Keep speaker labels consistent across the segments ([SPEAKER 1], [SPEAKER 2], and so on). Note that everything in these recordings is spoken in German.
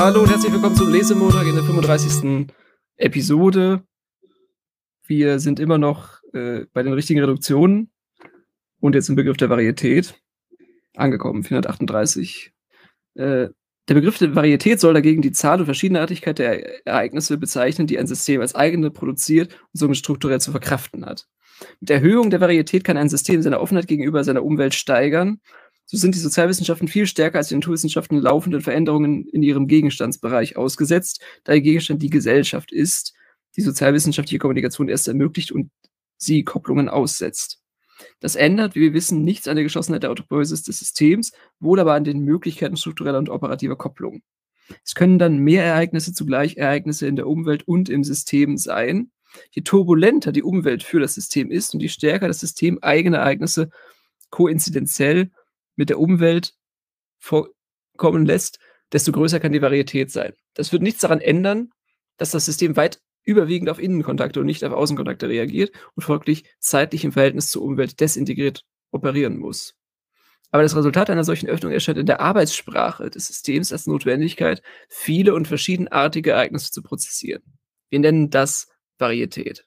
[SPEAKER 1] Hallo und herzlich willkommen zum Lesemontag in der 35. Episode. Wir sind immer noch äh, bei den richtigen Reduktionen und jetzt im Begriff der Varietät angekommen, 438. Äh, der Begriff der Varietät soll dagegen die Zahl und Verschiedenartigkeit der Ereignisse bezeichnen, die ein System als eigene produziert und somit strukturell zu verkraften hat. Mit Erhöhung der Varietät kann ein System seine Offenheit gegenüber seiner Umwelt steigern. So sind die Sozialwissenschaften viel stärker als die Naturwissenschaften laufenden Veränderungen in ihrem Gegenstandsbereich ausgesetzt, da ihr Gegenstand die Gesellschaft ist, die sozialwissenschaftliche Kommunikation erst ermöglicht und sie Kopplungen aussetzt. Das ändert, wie wir wissen, nichts an der Geschlossenheit der Autopoiesis des Systems, wohl aber an den Möglichkeiten struktureller und operativer Kopplung. Es können dann mehr Ereignisse zugleich Ereignisse in der Umwelt und im System sein. Je turbulenter die Umwelt für das System ist und je stärker das System eigene Ereignisse koinzidenziell mit der Umwelt vorkommen lässt, desto größer kann die Varietät sein. Das wird nichts daran ändern, dass das System weit überwiegend auf Innenkontakte und nicht auf Außenkontakte reagiert und folglich zeitlich im Verhältnis zur Umwelt desintegriert operieren muss. Aber das Resultat einer solchen Öffnung erscheint in der Arbeitssprache des Systems als Notwendigkeit, viele und verschiedenartige Ereignisse zu prozessieren. Wir nennen das Varietät.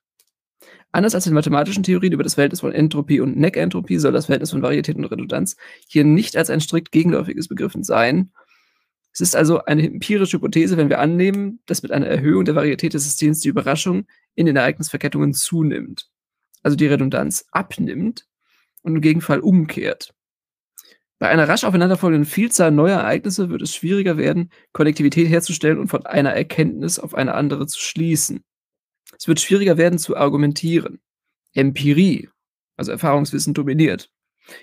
[SPEAKER 1] Anders als in mathematischen Theorien über das Verhältnis von Entropie und Neckentropie soll das Verhältnis von Varietät und Redundanz hier nicht als ein strikt gegenläufiges begriffen sein, es ist also eine empirische Hypothese, wenn wir annehmen, dass mit einer Erhöhung der Varietät des Systems die Überraschung in den Ereignisverkettungen zunimmt, also die Redundanz abnimmt und im Gegenfall umkehrt. Bei einer rasch aufeinanderfolgenden Vielzahl neuer Ereignisse wird es schwieriger werden, Konnektivität herzustellen und von einer Erkenntnis auf eine andere zu schließen. Es wird schwieriger werden zu argumentieren. Empirie, also Erfahrungswissen, dominiert.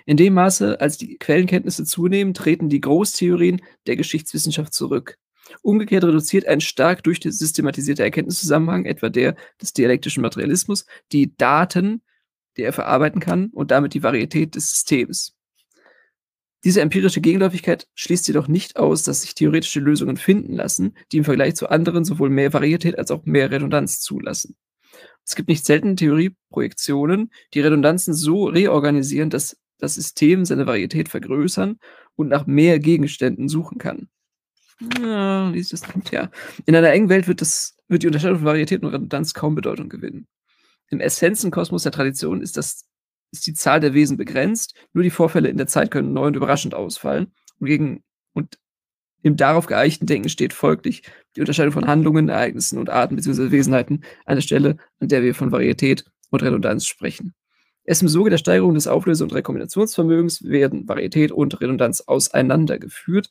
[SPEAKER 1] In dem Maße, als die Quellenkenntnisse zunehmen, treten die Großtheorien der Geschichtswissenschaft zurück. Umgekehrt reduziert ein stark durchsystematisierte Erkenntniszusammenhang, etwa der des dialektischen Materialismus, die Daten, die er verarbeiten kann und damit die Varietät des Systems. Diese empirische Gegenläufigkeit schließt jedoch nicht aus, dass sich theoretische Lösungen finden lassen, die im Vergleich zu anderen sowohl mehr Varietät als auch mehr Redundanz zulassen. Es gibt nicht selten Theorieprojektionen, die Redundanzen so reorganisieren, dass das System seine Varietät vergrößern und nach mehr Gegenständen suchen kann. Ja, das ja. In einer engen Welt wird, das, wird die Unterscheidung von Varietät und Redundanz kaum Bedeutung gewinnen. Im Essenzenkosmos der Tradition ist, das, ist die Zahl der Wesen begrenzt, nur die Vorfälle in der Zeit können neu und überraschend ausfallen. Und, gegen, und im darauf geeichten Denken steht folglich die Unterscheidung von Handlungen, Ereignissen und Arten bzw. Wesenheiten an der Stelle, an der wir von Varietät und Redundanz sprechen. Erst im Zuge der Steigerung des Auflöse- und Rekombinationsvermögens werden Varietät und Redundanz auseinandergeführt.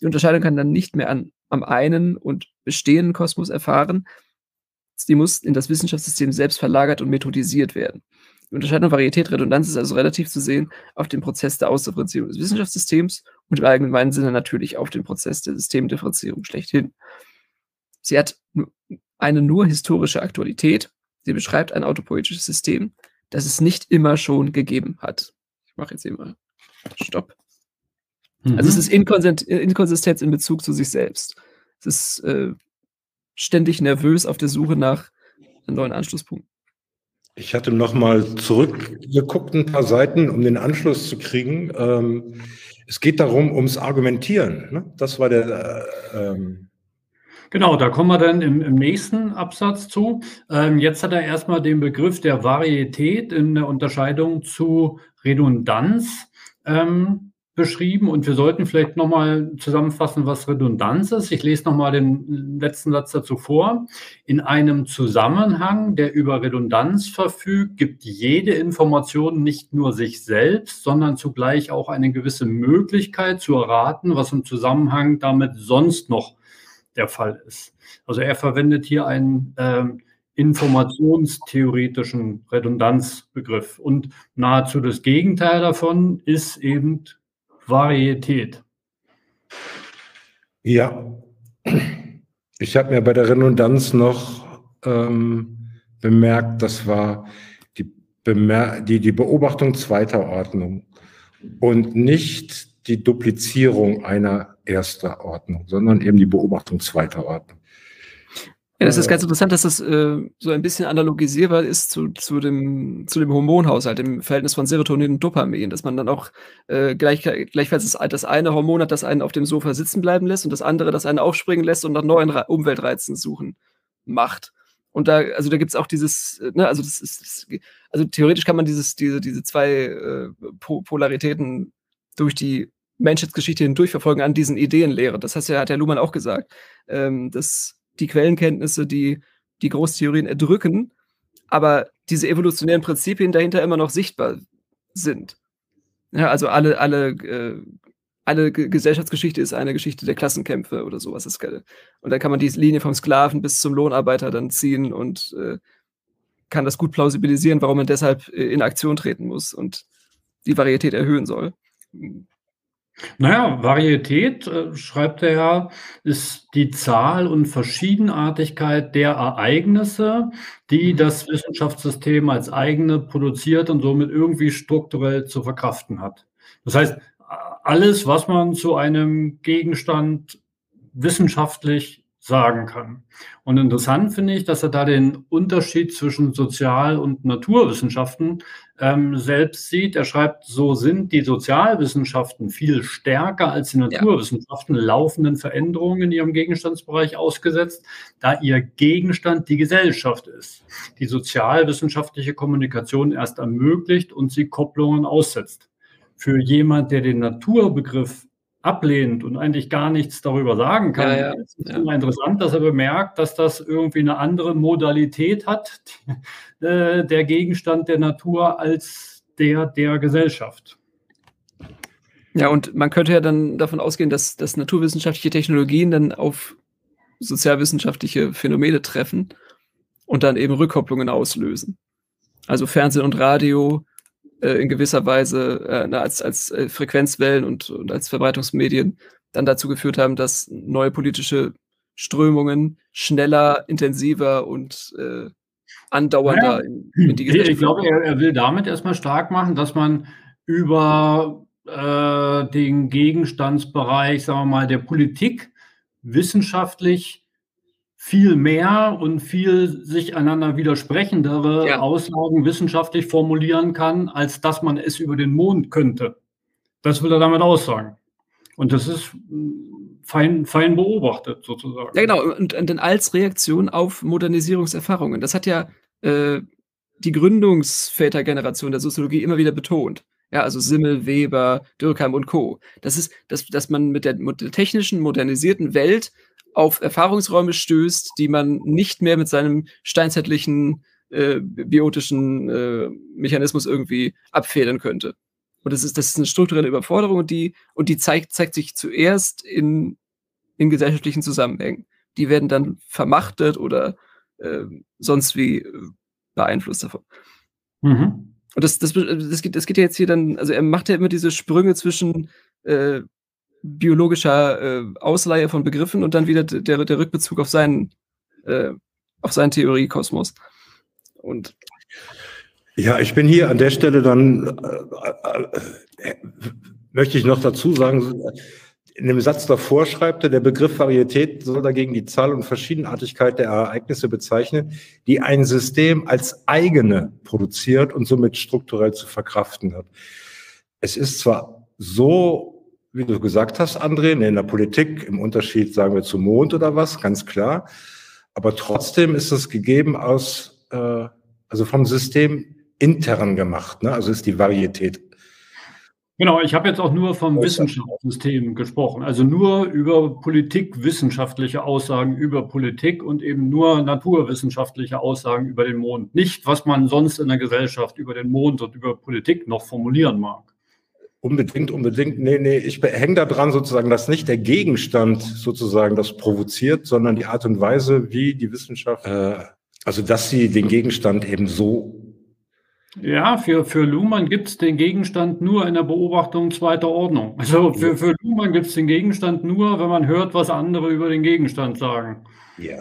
[SPEAKER 1] Die Unterscheidung kann dann nicht mehr an, am einen und bestehenden Kosmos erfahren. Sie muss in das Wissenschaftssystem selbst verlagert und methodisiert werden. Die Unterscheidung Varietät, Redundanz ist also relativ zu sehen auf den Prozess der Ausdifferenzierung des Wissenschaftssystems und im allgemeinen Sinne natürlich auf den Prozess der Systemdifferenzierung schlechthin. Sie hat eine nur historische Aktualität. Sie beschreibt ein autopoetisches System, das es nicht immer schon gegeben hat. Ich mache jetzt hier mal Stopp. Mhm. Also es ist Inkonsistenz in Bezug zu sich selbst. Es ist äh, ständig nervös auf der Suche nach einem neuen Anschlusspunkt.
[SPEAKER 2] Ich hatte noch mal zurückgeguckt ein paar Seiten, um den Anschluss zu kriegen. Ähm, es geht darum, ums Argumentieren. Ne? Das war der äh, ähm,
[SPEAKER 3] Genau, da kommen wir dann im, im nächsten Absatz zu. Ähm, jetzt hat er erstmal den Begriff der Varietät in der Unterscheidung zu Redundanz ähm, beschrieben und wir sollten vielleicht nochmal zusammenfassen, was Redundanz ist. Ich lese nochmal den letzten Satz dazu vor. In einem Zusammenhang, der über Redundanz verfügt, gibt jede Information nicht nur sich selbst, sondern zugleich auch eine gewisse Möglichkeit zu erraten, was im Zusammenhang damit sonst noch der Fall ist. Also er verwendet hier einen ähm, informationstheoretischen Redundanzbegriff und nahezu das Gegenteil davon ist eben Varietät.
[SPEAKER 2] Ja, ich habe mir bei der Redundanz noch ähm, bemerkt, das war die, Bemer die, die Beobachtung zweiter Ordnung und nicht die Duplizierung einer erster Ordnung, sondern eben die Beobachtung zweiter Ordnung.
[SPEAKER 1] Ja, das ist ganz interessant, dass das äh, so ein bisschen analogisierbar ist zu, zu, dem, zu dem Hormonhaushalt, dem Verhältnis von Serotonin und Dopamin, dass man dann auch äh, gleich, gleichfalls das, das, eine Hormon hat, das einen auf dem Sofa sitzen bleiben lässt und das andere, das einen aufspringen lässt und nach neuen Re Umweltreizen suchen macht. Und da, also da gibt es auch dieses, ne, also das ist, das, also theoretisch kann man dieses, diese, diese zwei äh, Polaritäten durch die Menschheitsgeschichte hindurch verfolgen an diesen Ideenlehren. Das heißt ja, hat der Luhmann auch gesagt, ähm, dass die Quellenkenntnisse, die die Großtheorien erdrücken, aber diese evolutionären Prinzipien dahinter immer noch sichtbar sind. Ja, also alle, alle, äh, alle Gesellschaftsgeschichte ist eine Geschichte der Klassenkämpfe oder sowas. Und dann kann man die Linie vom Sklaven bis zum Lohnarbeiter dann ziehen und äh, kann das gut plausibilisieren, warum man deshalb äh, in Aktion treten muss und die Varietät erhöhen soll.
[SPEAKER 3] Naja, Varietät, äh, schreibt er ja, ist die Zahl und Verschiedenartigkeit der Ereignisse, die mhm. das Wissenschaftssystem als eigene produziert und somit irgendwie strukturell zu verkraften hat. Das heißt, alles, was man zu einem Gegenstand wissenschaftlich sagen kann. Und interessant finde ich, dass er da den Unterschied zwischen Sozial- und Naturwissenschaften ähm, selbst sieht. Er schreibt, so sind die Sozialwissenschaften viel stärker als die Naturwissenschaften ja. laufenden Veränderungen in ihrem Gegenstandsbereich ausgesetzt, da ihr Gegenstand die Gesellschaft ist, die sozialwissenschaftliche Kommunikation erst ermöglicht und sie Kopplungen aussetzt. Für jemand, der den Naturbegriff ablehnt und eigentlich gar nichts darüber sagen kann. Ja, ja. Es ist immer interessant, dass er bemerkt, dass das irgendwie eine andere Modalität hat, äh, der Gegenstand der Natur als der der Gesellschaft.
[SPEAKER 1] Ja, und man könnte ja dann davon ausgehen, dass, dass naturwissenschaftliche Technologien dann auf sozialwissenschaftliche Phänomene treffen und dann eben Rückkopplungen auslösen. Also Fernsehen und Radio äh, in gewisser Weise äh, als, als äh, Frequenzwellen und, und als Verbreitungsmedien dann dazu geführt haben, dass neue politische Strömungen schneller, intensiver und äh, andauernder
[SPEAKER 3] ja, in, in, die Gesellschaft. Ich glaube, er, er, will damit erstmal stark machen, dass man über äh, den Gegenstandsbereich, sagen wir mal, der Politik wissenschaftlich viel mehr und viel sich einander widersprechendere ja. Aussagen wissenschaftlich formulieren kann, als dass man es über den Mond könnte. Das will er damit aussagen. Und das ist mm, fein, fein beobachtet sozusagen.
[SPEAKER 1] Ja, genau. Und, und dann als Reaktion auf Modernisierungserfahrungen. Das hat ja äh, die Gründungsvätergeneration der Soziologie immer wieder betont. Ja, also Simmel, Weber, Dürkheim und Co. Das ist, dass, dass man mit der, mit der technischen, modernisierten Welt auf Erfahrungsräume stößt, die man nicht mehr mit seinem steinzeitlichen äh, biotischen äh, Mechanismus irgendwie abfedern könnte. Und das ist, das ist eine strukturelle Überforderung und die, und die zeigt, zeigt sich zuerst in, in gesellschaftlichen Zusammenhängen. Die werden dann vermachtet oder äh, sonst wie äh, beeinflusst davon. Mhm. Und das, das, das, geht, das geht ja jetzt hier dann, also er macht ja immer diese Sprünge zwischen äh, biologischer äh, Ausleihe von Begriffen und dann wieder der, der Rückbezug auf seinen, äh, auf seinen Theoriekosmos. Und
[SPEAKER 2] ja, ich bin hier an der Stelle dann, äh, äh, möchte ich noch dazu sagen, in dem Satz davor schreibt er, der Begriff Varietät soll dagegen die Zahl und Verschiedenartigkeit der Ereignisse bezeichnen, die ein System als eigene produziert und somit strukturell zu verkraften hat. Es ist zwar so wie du gesagt hast, André, in der Politik im Unterschied, sagen wir, zum Mond oder was, ganz klar. Aber trotzdem ist es gegeben aus, äh, also vom System intern gemacht, ne? also ist die Varietät.
[SPEAKER 3] Genau, ich habe jetzt auch nur vom Wissenschaftssystem gesprochen, also nur über politikwissenschaftliche Aussagen über Politik und eben nur naturwissenschaftliche Aussagen über den Mond. Nicht, was man sonst in der Gesellschaft über den Mond und über Politik noch formulieren mag.
[SPEAKER 2] Unbedingt, unbedingt. Nee, nee, ich hänge da dran sozusagen, dass nicht der Gegenstand sozusagen das provoziert, sondern die Art und Weise, wie die Wissenschaft, äh, also dass sie den Gegenstand eben so.
[SPEAKER 3] Ja, für, für Luhmann gibt es den Gegenstand nur in der Beobachtung zweiter Ordnung. Also für, für Luhmann gibt es den Gegenstand nur, wenn man hört, was andere über den Gegenstand sagen. Ja.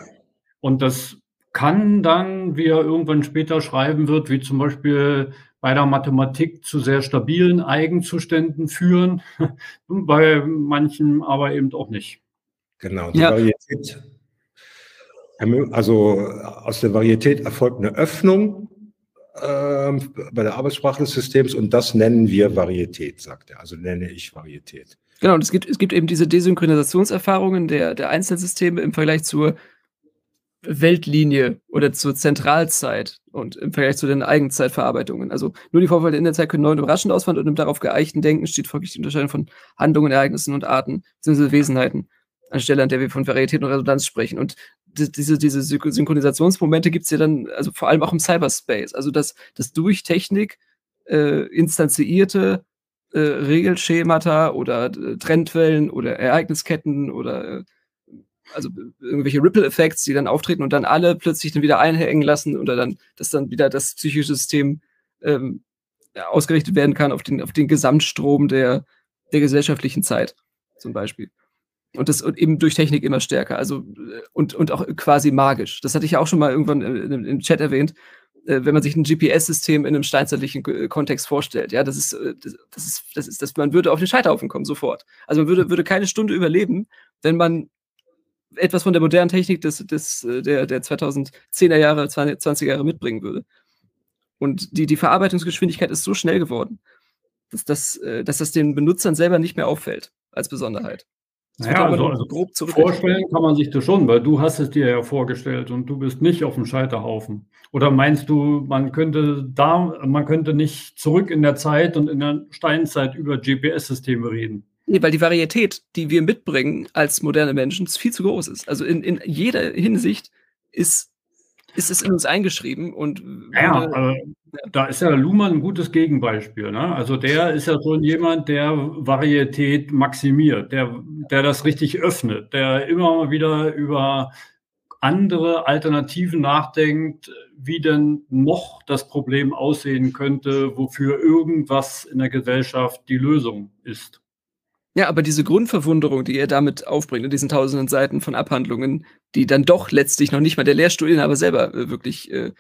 [SPEAKER 3] Und das kann dann, wie er irgendwann später schreiben wird, wie zum Beispiel bei der Mathematik zu sehr stabilen Eigenzuständen führen, bei manchen aber eben auch nicht.
[SPEAKER 2] Genau, die ja. Varietät. Also aus der Varietät erfolgt eine Öffnung äh, bei der Arbeitssprache des Systems und das nennen wir Varietät, sagt er. Also nenne ich Varietät.
[SPEAKER 1] Genau, und es gibt, es gibt eben diese Desynchronisationserfahrungen der, der Einzelsysteme im Vergleich zur Weltlinie oder zur Zentralzeit und im Vergleich zu den Eigenzeitverarbeitungen. Also nur die Vorfälle in der Zeit können neu und überraschend ausfallen und im darauf geeichten Denken steht folglich die Unterscheidung von Handlungen, Ereignissen und Arten bzw. Wesenheiten anstelle, an der wir von Varietät und Redundanz sprechen. Und diese, diese Synchronisationsmomente gibt es ja dann, also vor allem auch im Cyberspace. Also dass, dass durch Technik äh, instanzierte äh, Regelschemata oder äh, Trendwellen oder Ereignisketten oder äh, also irgendwelche Ripple-Effekts, die dann auftreten und dann alle plötzlich dann wieder einhängen lassen oder dann, dass dann wieder das psychische System ähm, ausgerichtet werden kann auf den, auf den Gesamtstrom der, der gesellschaftlichen Zeit, zum Beispiel. Und das und eben durch Technik immer stärker, also und, und auch quasi magisch. Das hatte ich ja auch schon mal irgendwann im, im Chat erwähnt, äh, wenn man sich ein GPS-System in einem steinzeitlichen Kontext vorstellt. Ja, das ist, äh, das ist, das ist, das, man würde auf den Scheiterhaufen kommen sofort. Also man würde, würde keine Stunde überleben, wenn man etwas von der modernen Technik des, des, äh, der, der 2010er Jahre, 20er Jahre mitbringen würde. Und die, die Verarbeitungsgeschwindigkeit ist so schnell geworden, dass das, äh, dass das den Benutzern selber nicht mehr auffällt als Besonderheit.
[SPEAKER 3] Das naja, also, also grob vorstellen kann man sich das schon, weil du hast es dir ja vorgestellt und du bist nicht auf dem Scheiterhaufen. Oder meinst du, man könnte da, man könnte nicht zurück in der Zeit und in der Steinzeit über GPS-Systeme reden?
[SPEAKER 1] Nee, weil die Varietät, die wir mitbringen als moderne Menschen, viel zu groß ist. Also in, in jeder Hinsicht ist, ist es in uns eingeschrieben und
[SPEAKER 3] ja, würde, äh, da ist ja Luhmann ein gutes Gegenbeispiel. Ne? Also der ist ja so jemand, der Varietät maximiert, der, der das richtig öffnet, der immer mal wieder über andere Alternativen nachdenkt, wie denn noch das Problem aussehen könnte, wofür irgendwas in der Gesellschaft die Lösung ist.
[SPEAKER 1] Ja, aber diese Grundverwunderung, die er damit aufbringt, in diesen tausenden Seiten von Abhandlungen, die dann doch letztlich noch nicht mal der Lehrstuhlinhaber selber äh, wirklich äh,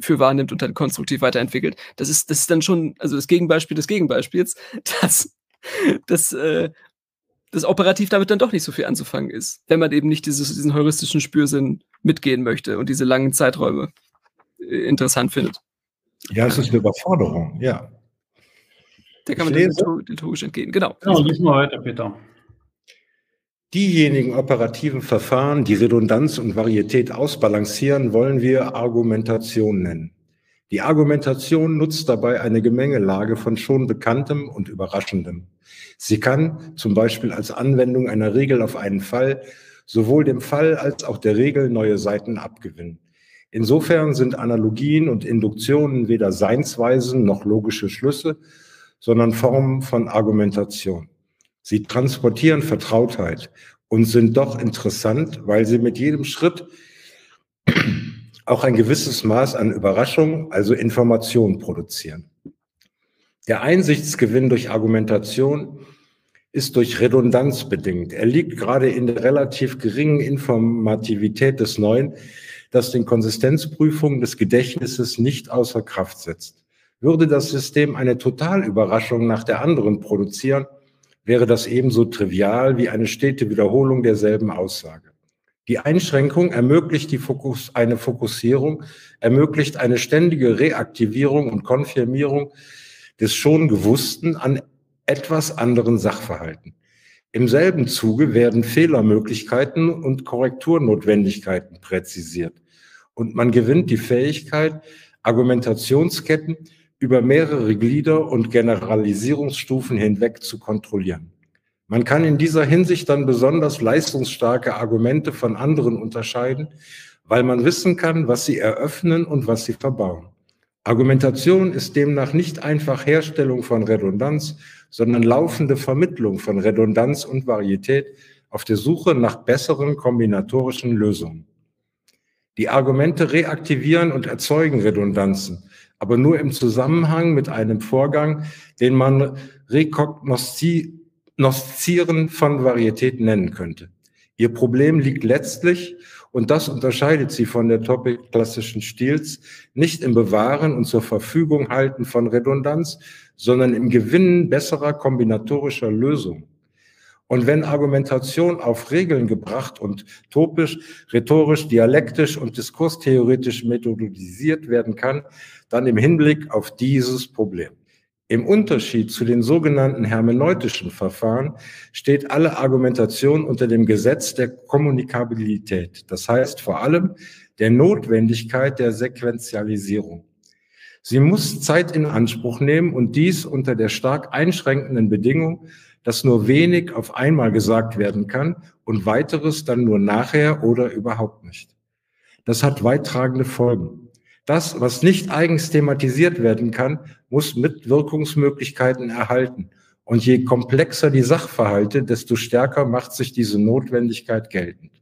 [SPEAKER 1] für wahrnimmt und dann konstruktiv weiterentwickelt, das ist, das ist dann schon, also das Gegenbeispiel des Gegenbeispiels, dass, dass, äh, dass operativ damit dann doch nicht so viel anzufangen ist, wenn man eben nicht dieses, diesen heuristischen Spürsinn mitgehen möchte und diese langen Zeiträume äh, interessant findet.
[SPEAKER 2] Ja, es ist eine Überforderung, ja.
[SPEAKER 1] Der kann man dann liturgisch entgehen. Genau.
[SPEAKER 3] Genau, lies mal weiter, Peter.
[SPEAKER 2] Diejenigen operativen Verfahren, die Redundanz und Varietät ausbalancieren, wollen wir Argumentation nennen. Die Argumentation nutzt dabei eine Gemengelage von schon Bekanntem und Überraschendem. Sie kann zum Beispiel als Anwendung einer Regel auf einen Fall sowohl dem Fall als auch der Regel neue Seiten abgewinnen. Insofern sind Analogien und Induktionen weder Seinsweisen noch logische Schlüsse, sondern Formen von Argumentation. Sie transportieren Vertrautheit und sind doch interessant, weil sie mit jedem Schritt auch ein gewisses Maß an Überraschung, also Information produzieren. Der Einsichtsgewinn durch Argumentation ist durch Redundanz bedingt. Er liegt gerade in der relativ geringen Informativität des Neuen, das den Konsistenzprüfungen des Gedächtnisses nicht außer Kraft setzt. Würde das System eine Totalüberraschung nach der anderen produzieren, wäre das ebenso trivial wie eine stete Wiederholung derselben Aussage. Die Einschränkung ermöglicht die Fokus, eine Fokussierung, ermöglicht eine ständige Reaktivierung und Konfirmierung des schon Gewussten an etwas anderen Sachverhalten. Im selben Zuge werden Fehlermöglichkeiten und Korrekturnotwendigkeiten präzisiert. Und man gewinnt die Fähigkeit, Argumentationsketten über mehrere Glieder und Generalisierungsstufen hinweg zu kontrollieren. Man kann in dieser Hinsicht dann besonders leistungsstarke Argumente von anderen unterscheiden, weil man wissen kann, was sie eröffnen und was sie verbauen. Argumentation ist demnach nicht einfach Herstellung von Redundanz, sondern laufende Vermittlung von Redundanz und Varietät auf der Suche nach besseren kombinatorischen Lösungen. Die Argumente reaktivieren und erzeugen Redundanzen, aber nur im Zusammenhang mit einem Vorgang, den man Rekognoszieren von Varietät nennen könnte. Ihr Problem liegt letztlich, und das unterscheidet sie von der Topic klassischen Stils, nicht im Bewahren und zur Verfügung halten von Redundanz, sondern im Gewinnen besserer kombinatorischer Lösungen. Und wenn Argumentation auf Regeln gebracht und topisch, rhetorisch, dialektisch und diskurstheoretisch methodisiert werden kann, dann im Hinblick auf dieses Problem. Im Unterschied zu den sogenannten hermeneutischen Verfahren steht alle Argumentation unter dem Gesetz der Kommunikabilität, das heißt vor allem der Notwendigkeit der Sequentialisierung. Sie muss Zeit in Anspruch nehmen und dies unter der stark einschränkenden Bedingung, dass nur wenig auf einmal gesagt werden kann und weiteres dann nur nachher oder überhaupt nicht. Das hat weittragende Folgen. Das, was nicht eigens thematisiert werden kann, muss Mitwirkungsmöglichkeiten erhalten. Und je komplexer die Sachverhalte, desto stärker macht sich diese Notwendigkeit geltend.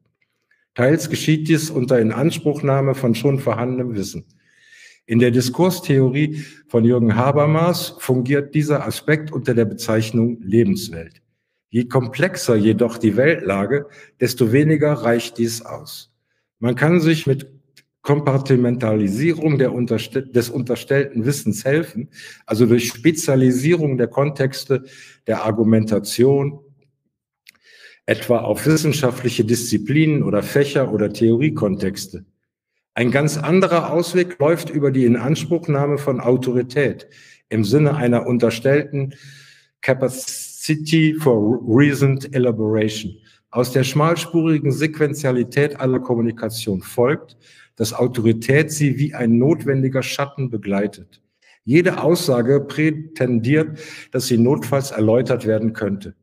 [SPEAKER 2] Teils geschieht dies unter Inanspruchnahme von schon vorhandenem Wissen. In der Diskurstheorie von Jürgen Habermas fungiert dieser Aspekt unter der Bezeichnung Lebenswelt. Je komplexer jedoch die Weltlage, desto weniger reicht dies aus. Man kann sich mit Kompartimentalisierung Unterste des unterstellten Wissens helfen, also durch Spezialisierung der Kontexte der Argumentation, etwa auf wissenschaftliche Disziplinen oder Fächer oder Theoriekontexte. Ein ganz anderer Ausweg läuft über die Inanspruchnahme von Autorität im Sinne einer unterstellten Capacity for Reasoned Elaboration. Aus der schmalspurigen Sequentialität aller Kommunikation folgt, dass Autorität sie wie ein notwendiger Schatten begleitet. Jede Aussage prätendiert, dass sie notfalls erläutert werden könnte.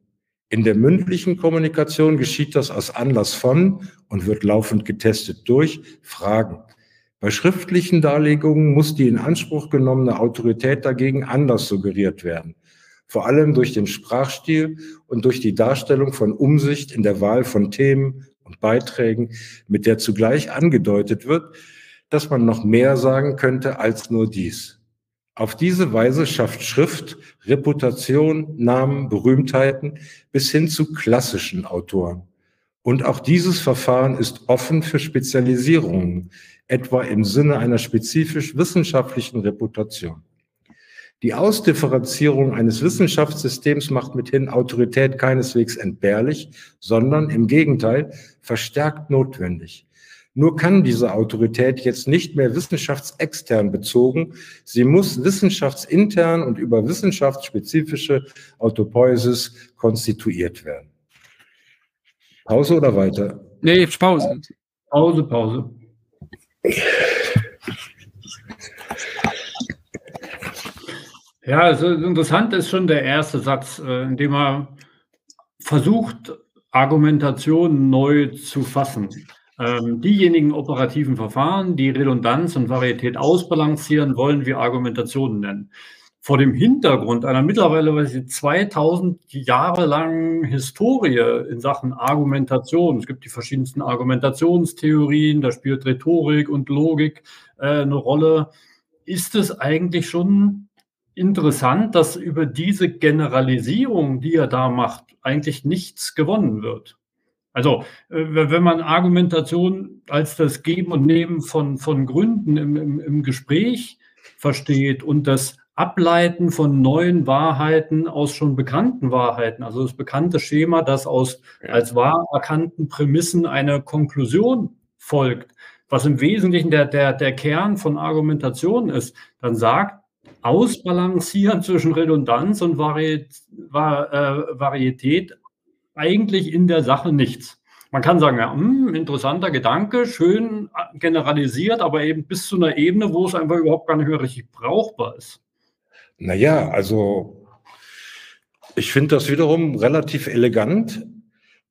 [SPEAKER 2] In der mündlichen Kommunikation geschieht das aus Anlass von und wird laufend getestet durch Fragen. Bei schriftlichen Darlegungen muss die in Anspruch genommene Autorität dagegen anders suggeriert werden. Vor allem durch den Sprachstil und durch die Darstellung von Umsicht in der Wahl von Themen und Beiträgen, mit der zugleich angedeutet wird, dass man noch mehr sagen könnte als nur dies. Auf diese Weise schafft Schrift Reputation, Namen, Berühmtheiten bis hin zu klassischen Autoren. Und auch dieses Verfahren ist offen für Spezialisierungen, etwa im Sinne einer spezifisch wissenschaftlichen Reputation. Die Ausdifferenzierung eines Wissenschaftssystems macht mithin Autorität keineswegs entbehrlich, sondern im Gegenteil verstärkt notwendig. Nur kann diese Autorität jetzt nicht mehr wissenschaftsextern bezogen, sie muss wissenschaftsintern und über wissenschaftsspezifische Autopoiesis konstituiert werden. Pause oder weiter?
[SPEAKER 1] Nee, Pause.
[SPEAKER 3] Pause, Pause. Ja, also interessant ist schon der erste Satz, äh, in dem er versucht, Argumentation neu zu fassen. Ähm, diejenigen operativen Verfahren, die Redundanz und Varietät ausbalancieren, wollen wir Argumentationen nennen. Vor dem Hintergrund einer mittlerweile 2000 Jahre langen Historie in Sachen Argumentation, es gibt die verschiedensten Argumentationstheorien, da spielt Rhetorik und Logik äh, eine Rolle, ist es eigentlich schon interessant, dass über diese Generalisierung, die er da macht, eigentlich nichts gewonnen wird. Also, äh, wenn man Argumentation als das Geben und Nehmen von, von Gründen im, im, im Gespräch versteht und das Ableiten von neuen Wahrheiten aus schon bekannten Wahrheiten, also das bekannte Schema, das aus als wahr erkannten Prämissen eine Konklusion folgt, was im Wesentlichen der, der, der Kern von Argumentation ist, dann sagt Ausbalancieren zwischen Redundanz und Variet, Var, äh, Varietät eigentlich in der Sache nichts. Man kann sagen, ja, mh, hm, interessanter Gedanke, schön generalisiert, aber eben bis zu einer Ebene, wo es einfach überhaupt gar nicht mehr richtig brauchbar ist.
[SPEAKER 2] Naja, also ich finde das wiederum relativ elegant,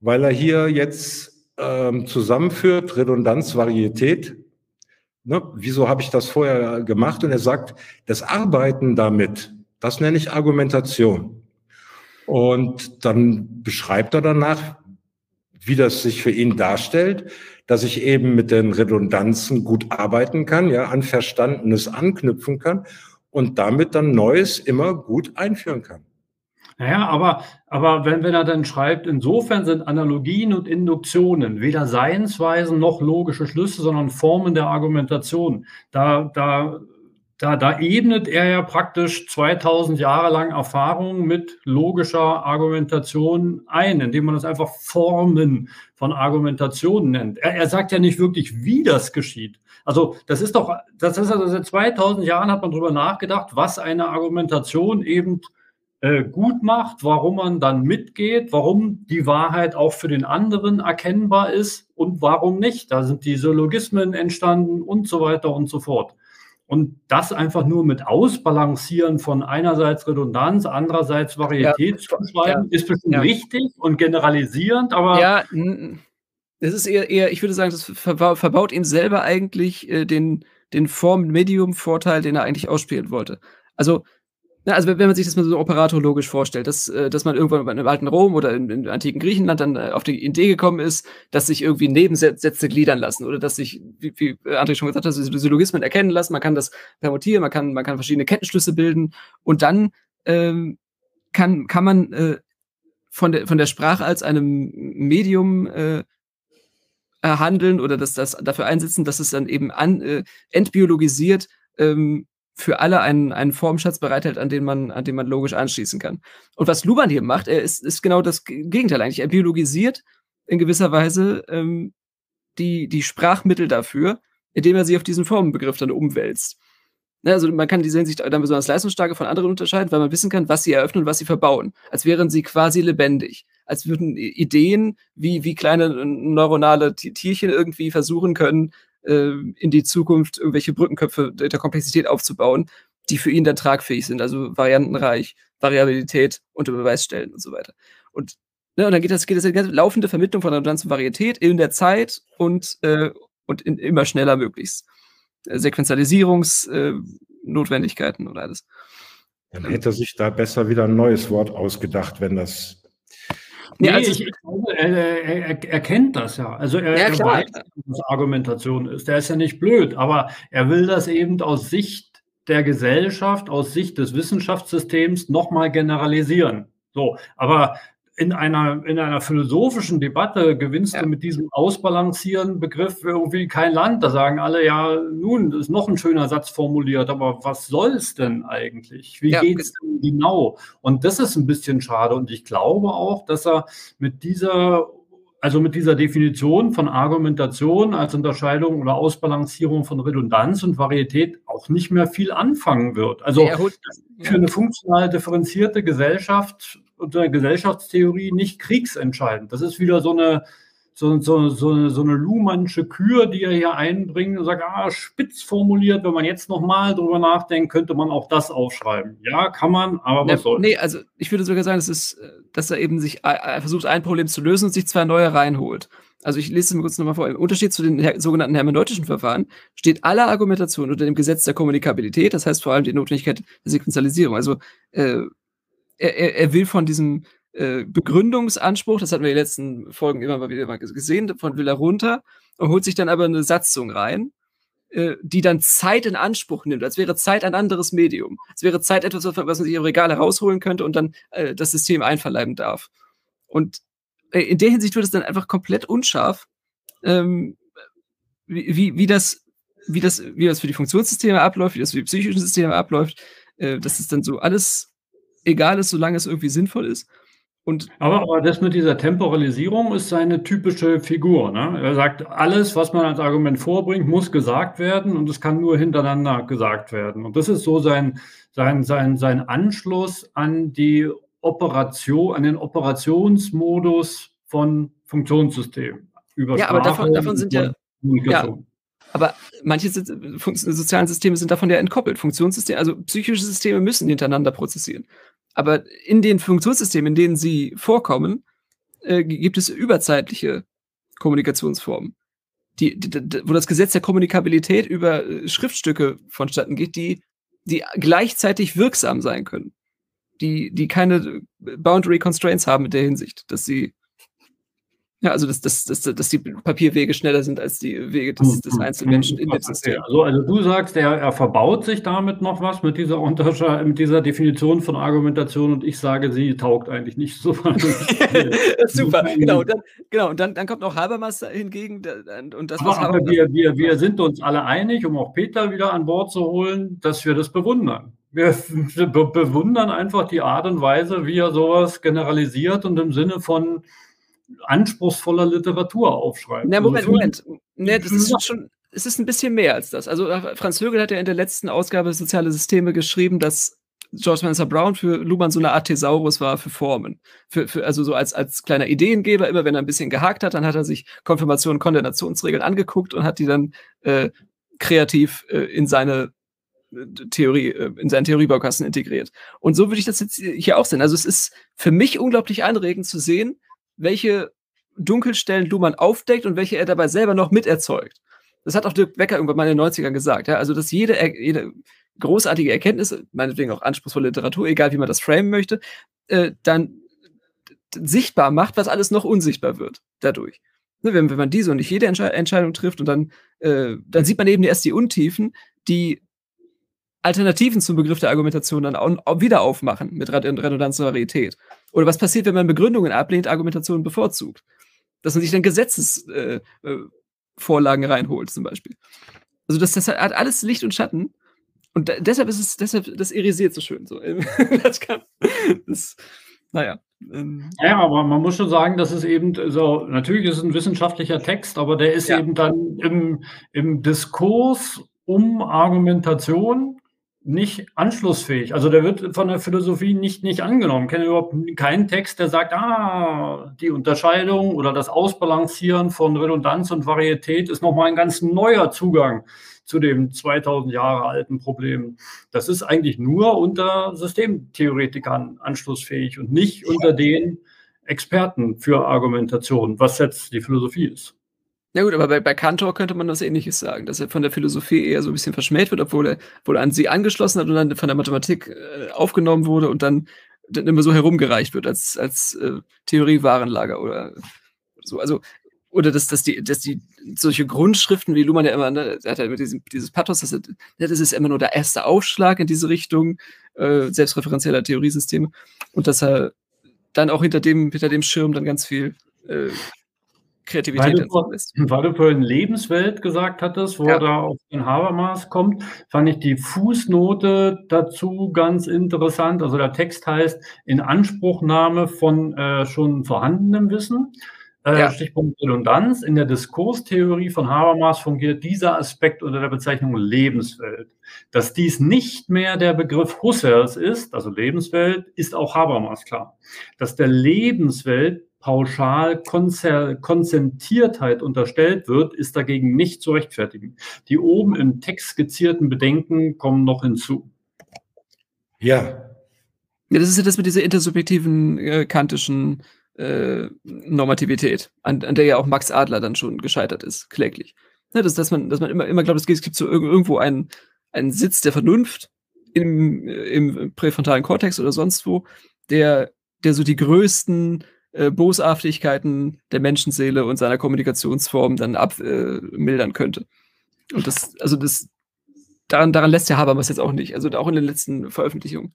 [SPEAKER 2] weil er hier jetzt ähm, zusammenführt, Redundanz, Varietät ne, wieso habe ich das vorher gemacht? Und er sagt, das Arbeiten damit, das nenne ich Argumentation. Und dann beschreibt er danach, wie das sich für ihn darstellt, dass ich eben mit den Redundanzen gut arbeiten kann, ja, an Verstandenes anknüpfen kann und damit dann Neues immer gut einführen kann.
[SPEAKER 3] Naja, aber, aber wenn, wenn er dann schreibt, insofern sind Analogien und Induktionen weder Seinsweisen noch logische Schlüsse, sondern Formen der Argumentation. Da, da, da, da ebnet er ja praktisch 2000 Jahre lang Erfahrung mit logischer Argumentation ein, indem man das einfach Formen von Argumentation nennt. Er, er sagt ja nicht wirklich, wie das geschieht. Also das ist doch, das ist also seit 2000 Jahren hat man darüber nachgedacht, was eine Argumentation eben äh, gut macht, warum man dann mitgeht, warum die Wahrheit auch für den anderen erkennbar ist und warum nicht. Da sind die Syllogismen entstanden und so weiter und so fort. Und das einfach nur mit Ausbalancieren von einerseits Redundanz, andererseits Varietät ja, zu schreiben, ja, ist bestimmt ja. richtig und generalisierend, aber.
[SPEAKER 1] Ja, es ist eher, eher, ich würde sagen, das verbaut ihm selber eigentlich äh, den, den Form-Medium-Vorteil, den er eigentlich ausspielen wollte. Also, na, also wenn man sich das mal so operatorlogisch vorstellt, dass, äh, dass man irgendwann im alten Rom oder im, im antiken Griechenland dann äh, auf die Idee gekommen ist, dass sich irgendwie Nebensätze gliedern lassen oder dass sich, wie, wie André schon gesagt hat, Syllogismen erkennen lassen, man kann das permutieren, man kann, man kann verschiedene Kettenschlüsse bilden und dann ähm, kann, kann man äh, von, der, von der Sprache als einem Medium äh, handeln oder dass das dafür einsetzen, dass es dann eben an, äh, entbiologisiert ähm, für alle einen, einen Formschatz bereithält, an den man, an den man logisch anschließen kann. Und was Luban hier macht, er ist, ist genau das Gegenteil eigentlich. Er biologisiert in gewisser Weise ähm, die, die Sprachmittel dafür, indem er sie auf diesen Formenbegriff dann umwälzt. Also man kann diese Hinsicht dann besonders leistungsstarke von anderen unterscheiden, weil man wissen kann, was sie eröffnen und was sie verbauen. Als wären sie quasi lebendig. Als würden Ideen wie, wie kleine neuronale Tierchen irgendwie versuchen können, äh, in die Zukunft irgendwelche Brückenköpfe der Komplexität aufzubauen, die für ihn dann tragfähig sind, also variantenreich, Variabilität unter Beweis stellen und so weiter. Und, ne, und dann geht das, geht das die ganze laufende Vermittlung von Redundanz und Varietät in der Zeit und, äh, und in, immer schneller möglichst. Äh, Sequenzialisierungsnotwendigkeiten äh, und alles.
[SPEAKER 2] Dann hätte sich da besser wieder ein neues Wort ausgedacht, wenn das
[SPEAKER 3] Nee, nee also ich, ich glaube, er, er, er, kennt das ja. Also er, ja, er weiß, was Argumentation ist. Der ist ja nicht blöd, aber er will das eben aus Sicht der Gesellschaft, aus Sicht des Wissenschaftssystems nochmal generalisieren. So, aber in einer, in einer philosophischen Debatte gewinnst ja. du mit diesem Ausbalancieren Begriff irgendwie kein Land. Da sagen alle, ja, nun, ist noch ein schöner Satz formuliert, aber was soll es denn eigentlich? Wie ja. geht es denn genau? Und das ist ein bisschen schade. Und ich glaube auch, dass er mit dieser also mit dieser Definition von Argumentation als Unterscheidung oder Ausbalancierung von Redundanz und Varietät auch nicht mehr viel anfangen wird. Also für eine funktional differenzierte Gesellschaft unter Gesellschaftstheorie nicht kriegsentscheidend. Das ist wieder so eine, so, so, so, so eine Luhmannsche Kür, die er hier einbringt und sagt, ah, spitz formuliert, wenn man jetzt nochmal drüber nachdenkt, könnte man auch das aufschreiben. Ja, kann man, aber was
[SPEAKER 1] ne, soll. Nee, also ich würde sogar sagen, es ist, dass er eben sich äh, versucht, ein Problem zu lösen und sich zwei neue reinholt. Also ich lese es mir kurz nochmal vor. Im Unterschied zu den sogenannten hermeneutischen Verfahren steht alle Argumentation unter dem Gesetz der Kommunikabilität, das heißt vor allem die Notwendigkeit der Sequenzialisierung. Also äh, er, er will von diesem äh, Begründungsanspruch, das hatten wir in den letzten Folgen immer mal wieder mal gesehen, von will er runter und holt sich dann aber eine Satzung rein, äh, die dann Zeit in Anspruch nimmt, als wäre Zeit ein anderes Medium. Als wäre Zeit etwas, was man sich im Regal herausholen könnte und dann äh, das System einverleiben darf. Und äh, in der Hinsicht wird es dann einfach komplett unscharf, ähm, wie, wie, wie, das, wie, das, wie das für die Funktionssysteme abläuft, wie das für die psychischen Systeme abläuft. Äh, das ist dann so alles egal ist, solange es irgendwie sinnvoll ist.
[SPEAKER 3] Und aber, aber das mit dieser Temporalisierung ist seine typische Figur. Ne? Er sagt, alles, was man als Argument vorbringt, muss gesagt werden und es kann nur hintereinander gesagt werden. Und das ist so sein, sein, sein, sein Anschluss an die Operation, an den Operationsmodus von Funktionssystemen.
[SPEAKER 1] Über ja, aber davon, davon sind ja, ja, aber manche sozialen Systeme sind davon ja entkoppelt. Funktionssysteme, also psychische Systeme müssen hintereinander prozessieren. Aber in den Funktionssystemen, in denen sie vorkommen, äh, gibt es überzeitliche Kommunikationsformen. Die, die, die, wo das Gesetz der Kommunikabilität über äh, Schriftstücke vonstatten geht, die, die gleichzeitig wirksam sein können. Die, die keine Boundary Constraints haben in der Hinsicht, dass sie Ja, also dass, dass, dass, dass die Papierwege schneller sind als die Wege des, des einzelnen Menschen in dem System.
[SPEAKER 3] Also, also du sagst, er, er verbaut sich damit noch was mit dieser Untersche mit dieser Definition von Argumentation und ich sage, sie taugt eigentlich nicht so.
[SPEAKER 1] Super, genau. Und dann, genau, und dann, dann kommt noch Habermas hingegen und das,
[SPEAKER 3] was aber, aber wir, wir, wir sind uns alle einig, um auch Peter wieder an Bord zu holen, dass wir das bewundern. Wir bewundern einfach die Art und Weise, wie er sowas generalisiert und im Sinne von anspruchsvoller Literatur aufschreibt.
[SPEAKER 1] Na, Moment, also Moment. Nee, das ist schon, es ist ein bisschen mehr als das. Also äh, Franz Lögel hat ja in der letzten Ausgabe Soziale Systeme geschrieben, dass George Spencer Brown für Luhmann so eine Art Thesaurus war für Formen. Für, für, also so als, als kleiner Ideengeber, immer wenn er ein bisschen gehakt hat, dann hat er sich Konfirmation und Kondensationsregeln angeguckt und hat die dann äh, kreativ äh, in seine äh, Theorie, äh, in seinen Theoriebaukasten integriert. Und so würde ich das jetzt hier auch sehen. Also es ist für mich unglaublich anregend zu sehen, welche Dunkelstellen Luhmann aufdeckt und welche er dabei selber noch miterzeugt. Das hat auch Dirk Becker irgendwann mal in den 90ern gesagt. Ja? Also, dass jede, jede großartige Erkenntnis, meinetwegen auch anspruchsvolle Literatur, egal wie man das framen möchte, äh, dann sichtbar macht, was alles noch unsichtbar wird dadurch. Ne, wenn, wenn man diese und nicht jede Entsche Entscheidung trifft und dann, äh, dann sieht man eben erst die Untiefen, die Alternativen zum Begriff der Argumentation dann auch, auch wieder aufmachen mit Redundanz und Varietät. Oder was passiert, wenn man Begründungen ablehnt, Argumentationen bevorzugt? Dass man sich dann Gesetzesvorlagen äh, reinholt, zum Beispiel. Also das, das hat alles Licht und Schatten. Und da, deshalb ist es, deshalb, das irisiert so schön. So. das kann, das, naja.
[SPEAKER 3] Ähm. Ja, aber man muss schon sagen, dass es eben so, natürlich ist es ein wissenschaftlicher Text, aber der ist ja. eben dann im, im Diskurs um Argumentation nicht anschlussfähig. Also der wird von der Philosophie nicht, nicht angenommen. Ich kenne überhaupt keinen Text, der sagt, ah, die Unterscheidung oder das Ausbalancieren von Redundanz und Varietät ist nochmal ein ganz neuer Zugang zu dem 2000 Jahre alten Problem. Das ist eigentlich nur unter Systemtheoretikern anschlussfähig und nicht unter den Experten für Argumentation, was jetzt die Philosophie ist.
[SPEAKER 1] Ja gut, aber bei, bei Kantor könnte man das ähnliches sagen, dass er von der Philosophie eher so ein bisschen verschmäht wird, obwohl er wohl an sie angeschlossen hat und dann von der Mathematik äh, aufgenommen wurde und dann, dann immer so herumgereicht wird als, als äh, Theoriewarenlager oder so. Also, oder dass, dass, die, dass die solche Grundschriften, wie Luhmann ja immer, ne, er hat ja immer diesen, dieses Pathos, das, das ist immer nur der erste Aufschlag in diese Richtung äh, selbstreferenzieller Theoriesysteme und dass er dann auch hinter dem, hinter dem Schirm dann ganz viel äh, Kreativität weil
[SPEAKER 3] du, ist. Weil du vorhin Lebenswelt gesagt hattest, wo ja. er da auf den Habermas kommt, fand ich die Fußnote dazu ganz interessant. Also der Text heißt in Anspruchnahme von äh, schon vorhandenem Wissen. Äh, ja. Stichpunkt Redundanz. In der Diskurstheorie von Habermas fungiert dieser Aspekt unter der Bezeichnung Lebenswelt. Dass dies nicht mehr der Begriff Husserls ist, also Lebenswelt, ist auch Habermas klar. Dass der Lebenswelt pauschal Konzentriertheit unterstellt wird, ist dagegen nicht zu rechtfertigen. Die oben im Text skizzierten Bedenken kommen noch hinzu.
[SPEAKER 2] Ja.
[SPEAKER 1] Ja, das ist ja das mit dieser intersubjektiven äh, kantischen äh, Normativität, an, an, der ja auch Max Adler dann schon gescheitert ist, kläglich. Ja, dass, dass, man, dass man immer, immer glaubt, es gibt so irgendwo einen, einen Sitz der Vernunft im, im präfrontalen Kortex oder sonst wo, der, der so die größten äh, Boshaftigkeiten der Menschenseele und seiner Kommunikationsform dann abmildern äh, könnte. Und das, also das, daran, daran lässt der Habermas jetzt auch nicht. Also auch in den letzten Veröffentlichungen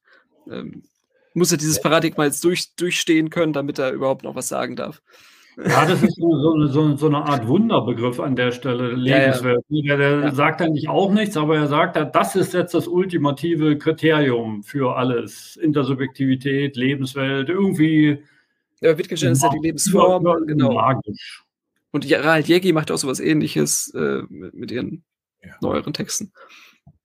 [SPEAKER 1] ähm, muss er dieses Paradigma jetzt durch, durchstehen können, damit er überhaupt noch was sagen darf.
[SPEAKER 3] Ja, das ist so, so, so eine Art Wunderbegriff an der Stelle, Lebenswelt. Ja, ja. Der, der ja. sagt eigentlich auch nichts, aber er sagt, das ist jetzt das ultimative Kriterium für alles. Intersubjektivität, Lebenswelt, irgendwie
[SPEAKER 1] ja, Wittgenstein ist ja die Lebensform. Ja, genau. Magisch. Und Harald Jägi macht auch sowas ähnliches äh, mit, mit, ihren ja. neueren Texten.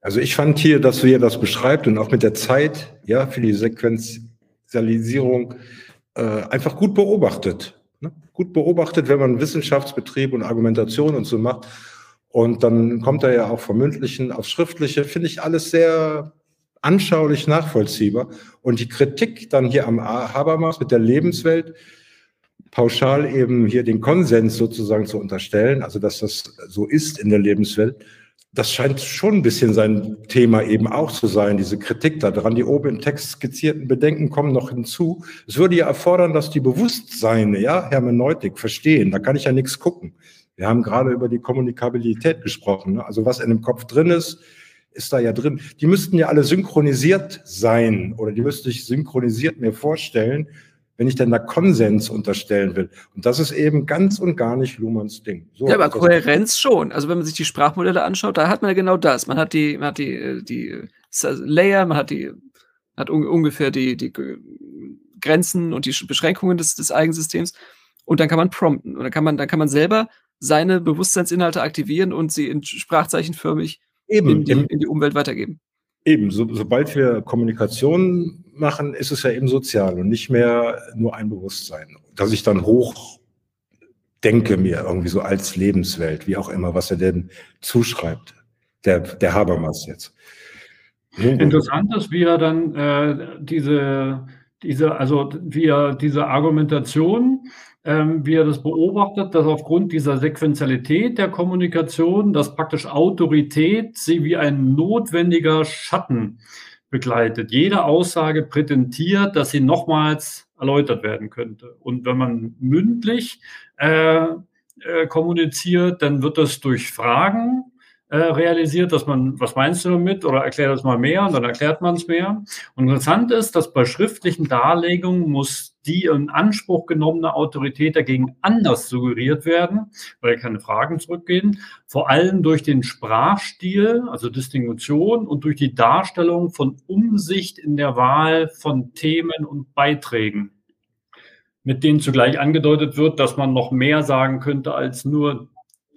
[SPEAKER 2] Also ich fand hier, dass wie er das beschreibt und auch mit der Zeit, ja, für die Sequenzialisierung äh, einfach gut beobachtet. Ne? Gut beobachtet, wenn man Wissenschaftsbetrieb und Argumentation und so macht. Und dann kommt er ja auch vom Mündlichen aufs Schriftliche, finde ich alles sehr anschaulich nachvollziehbar. Und die Kritik dann hier am Habermas mit der Lebenswelt, pauschal eben hier den Konsens sozusagen zu unterstellen, also dass das so ist in der Lebenswelt, das scheint schon ein bisschen sein Thema eben auch zu sein, diese Kritik daran. Die oben im Text skizzierten Bedenken kommen noch hinzu. Es würde ja erfordern, dass die Bewusstseine, ja, Hermeneutik verstehen. Da kann ich ja nichts gucken. Wir haben gerade über die Kommunikabilität gesprochen. Ne? Also was in dem Kopf drin ist, ist da ja drin. Die müssten ja alle synchronisiert sein oder die müsste ich synchronisiert mir vorstellen wenn ich denn da Konsens unterstellen will. Und das ist eben ganz und gar nicht Luhmanns Ding.
[SPEAKER 1] So ja, aber Kohärenz schon. Also wenn man sich die Sprachmodelle anschaut, da hat man ja genau das. Man hat die, man hat die, äh, die äh, Layer, man hat die, hat un ungefähr die, die Grenzen und die Beschränkungen des, des Eigensystems. Und dann kann man prompten. Und dann kann man, dann kann man selber seine Bewusstseinsinhalte aktivieren und sie in Sprachzeichenförmig Eben, in, die, in die Umwelt weitergeben.
[SPEAKER 2] Eben, so, sobald wir Kommunikation machen, ist es ja eben sozial und nicht mehr nur ein Bewusstsein. Dass ich dann hoch denke mir irgendwie so als Lebenswelt, wie auch immer, was er denn zuschreibt, der, der Habermas jetzt.
[SPEAKER 3] Interessant ist, wie er dann äh, diese, diese, also wie er diese Argumentation ähm, wie er das beobachtet, dass aufgrund dieser Sequenzialität der Kommunikation, dass praktisch Autorität sie wie ein notwendiger Schatten begleitet. Jede Aussage prätentiert, dass sie nochmals erläutert werden könnte. Und wenn man mündlich äh, äh, kommuniziert, dann wird das durch Fragen äh, realisiert, dass man, was meinst du damit? Oder erklär das mal mehr und dann erklärt man es mehr. Und interessant ist, dass bei schriftlichen Darlegungen muss die in Anspruch genommene Autorität dagegen anders suggeriert werden, weil keine Fragen zurückgehen, vor allem durch den Sprachstil, also Distingution und durch die Darstellung von Umsicht in der Wahl von Themen und Beiträgen mit denen zugleich angedeutet wird, dass man noch mehr sagen könnte als nur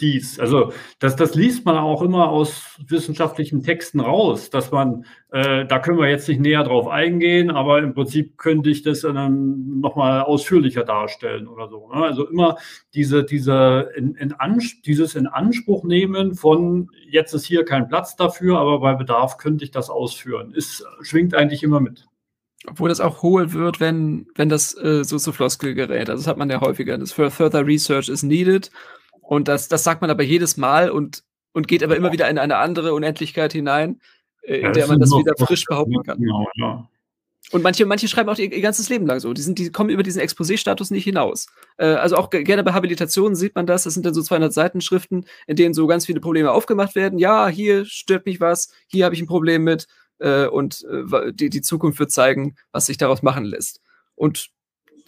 [SPEAKER 3] dies. Also das, das liest man auch immer aus wissenschaftlichen Texten raus, dass man, äh, da können wir jetzt nicht näher drauf eingehen, aber im Prinzip könnte ich das dann nochmal ausführlicher darstellen oder so. Ne? Also immer diese, diese in, in dieses in Anspruch nehmen von, jetzt ist hier kein Platz dafür, aber bei Bedarf könnte ich das ausführen, ist, schwingt eigentlich immer mit.
[SPEAKER 1] Obwohl das auch hohl wird, wenn, wenn das äh, so zu Floskel gerät. Also das hat man ja häufiger. Das Further Research is needed. Und das, das sagt man aber jedes Mal und, und geht aber immer wieder in eine andere Unendlichkeit hinein, äh, in ja, der man das wieder frisch behaupten kann. Genau, ja. Und manche, manche schreiben auch ihr, ihr, ganzes Leben lang so. Die, sind, die kommen über diesen Exposé-Status nicht hinaus. Äh, also auch gerne bei Habilitationen sieht man das. Das sind dann so 200 Seiten Schriften, in denen so ganz viele Probleme aufgemacht werden. Ja, hier stört mich was, hier habe ich ein Problem mit. Äh, und äh, die, die Zukunft wird zeigen, was sich daraus machen lässt. Und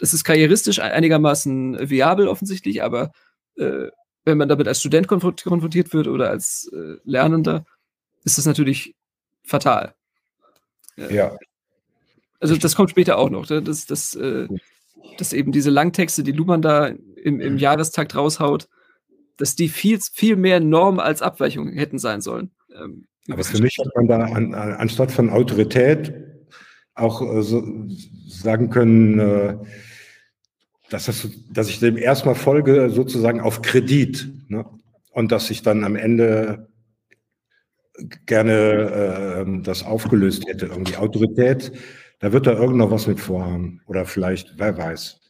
[SPEAKER 1] es ist karrieristisch einigermaßen viabel offensichtlich, aber äh, wenn man damit als Student konfrontiert wird oder als äh, Lernender, ist das natürlich fatal.
[SPEAKER 2] Ja.
[SPEAKER 1] Also das kommt später auch noch, ne? dass, dass, äh, dass eben diese Langtexte, die Luhmann da im, im Jahrestakt raushaut, dass die viel, viel mehr Norm als Abweichung hätten sein sollen. Ähm,
[SPEAKER 2] Aber für mich hat man da an, an, anstatt von Autorität auch äh, so sagen können, äh, dass, das, dass ich dem erstmal folge sozusagen auf Kredit ne? und dass ich dann am Ende gerne äh, das aufgelöst hätte, irgendwie Autorität, da wird da irgend noch was mit vorhaben oder vielleicht, wer weiß.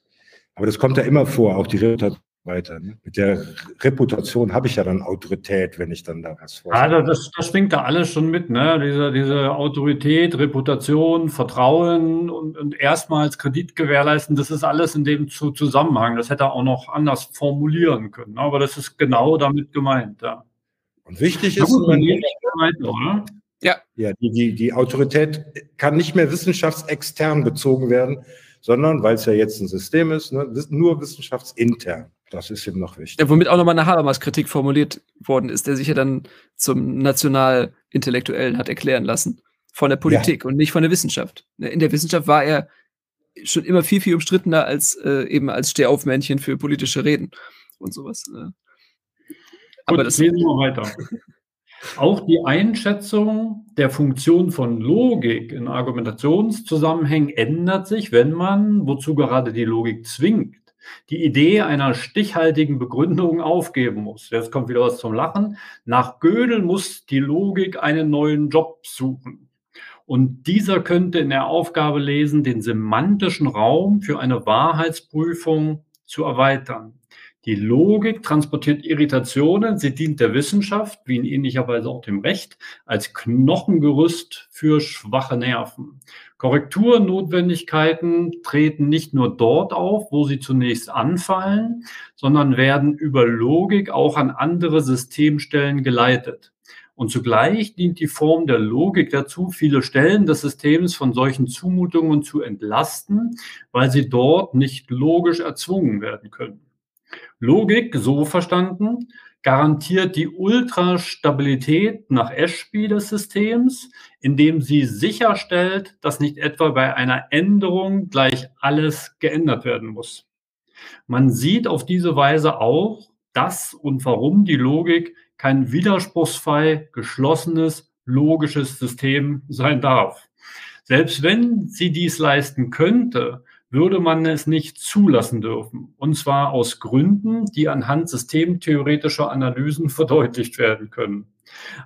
[SPEAKER 2] Aber das kommt ja immer vor, auch die Reputation weiter. Ne? Mit der Reputation habe ich ja dann Autorität, wenn ich dann da was
[SPEAKER 3] vor. Also das, das schwingt da alles schon mit, ne? Diese, diese Autorität, Reputation, Vertrauen und, und erstmals Kredit gewährleisten, das ist alles in dem zu Zusammenhang. Das hätte er auch noch anders formulieren können. Ne? Aber das ist genau damit gemeint, ja.
[SPEAKER 2] Und wichtig ist, ja. ja die, die, die Autorität kann nicht mehr wissenschaftsextern bezogen werden, sondern weil es ja jetzt ein System ist, ne, nur wissenschaftsintern. Das ist eben noch wichtig.
[SPEAKER 1] Ja, womit auch nochmal eine Habermas-Kritik formuliert worden ist, der sich ja dann zum Nationalintellektuellen hat erklären lassen. Von der Politik ja. und nicht von der Wissenschaft. In der Wissenschaft war er schon immer viel, viel umstrittener als äh, eben als Stehaufmännchen für politische Reden und sowas. Ne.
[SPEAKER 3] Aber Gut, das lesen wir weiter. Auch die Einschätzung der Funktion von Logik in Argumentationszusammenhängen ändert sich, wenn man, wozu gerade die Logik zwingt, die Idee einer stichhaltigen Begründung aufgeben muss. Jetzt kommt wieder was zum Lachen. Nach Gödel muss die Logik einen neuen Job suchen. Und dieser könnte in der Aufgabe lesen, den semantischen Raum für eine Wahrheitsprüfung zu erweitern. Die Logik transportiert Irritationen, sie dient der Wissenschaft, wie in ähnlicher Weise auch dem Recht, als Knochengerüst für schwache Nerven. Korrekturnotwendigkeiten treten nicht nur dort auf, wo sie zunächst anfallen, sondern werden über Logik auch an andere Systemstellen geleitet. Und zugleich dient die Form der Logik dazu, viele Stellen des Systems von solchen Zumutungen zu entlasten, weil sie dort nicht logisch erzwungen werden können. Logik, so verstanden, garantiert die Ultrastabilität nach Ashby des Systems, indem sie sicherstellt, dass nicht etwa bei einer Änderung gleich alles geändert werden muss. Man sieht auf diese Weise auch, dass und warum die Logik kein widerspruchsfrei geschlossenes logisches System sein darf. Selbst wenn sie dies leisten könnte, würde man es nicht zulassen dürfen. Und zwar aus Gründen, die anhand systemtheoretischer Analysen verdeutlicht werden können.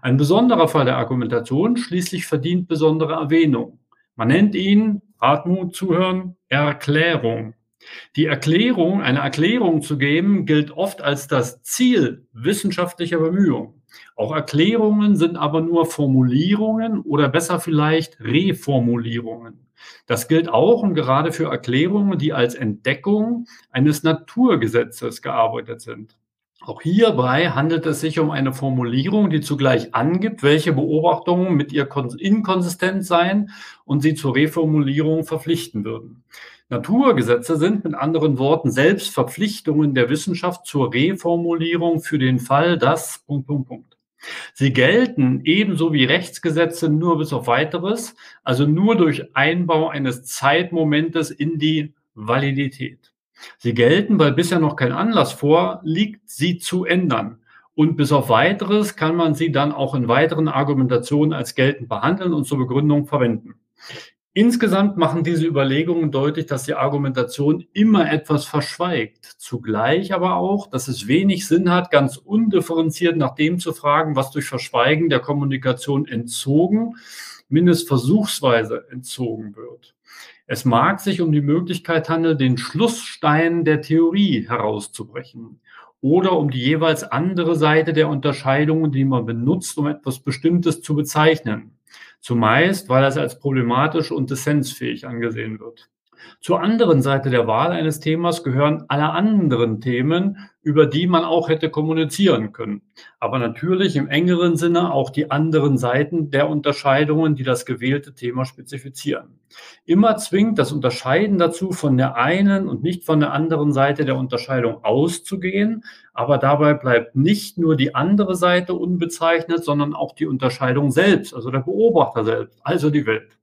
[SPEAKER 3] Ein besonderer Fall der Argumentation schließlich verdient besondere Erwähnung. Man nennt ihn, Hartmut zuhören, Erklärung. Die Erklärung, eine Erklärung zu geben, gilt oft als das Ziel wissenschaftlicher Bemühungen. Auch Erklärungen sind aber nur Formulierungen oder besser vielleicht Reformulierungen. Das gilt auch und gerade für Erklärungen, die als Entdeckung eines Naturgesetzes gearbeitet sind. Auch hierbei handelt es sich um eine Formulierung, die zugleich angibt, welche Beobachtungen mit ihr inkonsistent seien und sie zur Reformulierung verpflichten würden. Naturgesetze sind mit anderen Worten selbst Verpflichtungen der Wissenschaft zur Reformulierung für den Fall, dass Punkt, Punkt, Punkt. Sie gelten ebenso wie Rechtsgesetze nur bis auf weiteres, also nur durch Einbau eines Zeitmomentes in die Validität. Sie gelten, weil bisher noch kein Anlass vorliegt, sie zu ändern. Und bis auf weiteres kann man sie dann auch in weiteren Argumentationen als geltend behandeln und zur Begründung verwenden. Insgesamt machen diese Überlegungen deutlich, dass die Argumentation immer etwas verschweigt. Zugleich aber auch, dass es wenig Sinn hat, ganz undifferenziert nach dem zu fragen, was durch Verschweigen der Kommunikation entzogen, mindestens versuchsweise entzogen wird. Es mag sich um die Möglichkeit handeln, den Schlussstein der Theorie herauszubrechen oder um die jeweils andere Seite der Unterscheidungen, die man benutzt, um etwas Bestimmtes zu bezeichnen. Zumeist, weil das als problematisch und dissensfähig angesehen wird. Zur anderen Seite der Wahl eines Themas gehören alle anderen Themen, über die man auch hätte kommunizieren können. Aber natürlich im engeren Sinne auch die anderen Seiten der Unterscheidungen, die das gewählte Thema spezifizieren. Immer zwingt das Unterscheiden dazu, von der einen und nicht von der anderen Seite der Unterscheidung auszugehen. Aber dabei bleibt nicht nur die andere Seite unbezeichnet, sondern auch die Unterscheidung selbst, also der Beobachter selbst, also die Welt.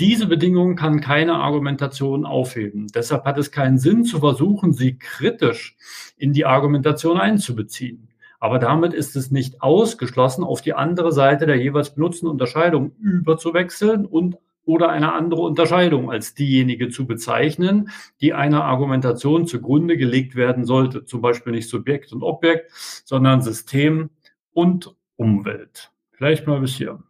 [SPEAKER 3] Diese Bedingung kann keine Argumentation aufheben. Deshalb hat es keinen Sinn zu versuchen, sie kritisch in die Argumentation einzubeziehen. Aber damit ist es nicht ausgeschlossen, auf die andere Seite der jeweils benutzten Unterscheidung überzuwechseln und oder eine andere Unterscheidung als diejenige zu bezeichnen, die einer Argumentation zugrunde gelegt werden sollte. Zum Beispiel nicht Subjekt und Objekt, sondern System und Umwelt. Vielleicht mal bis hier.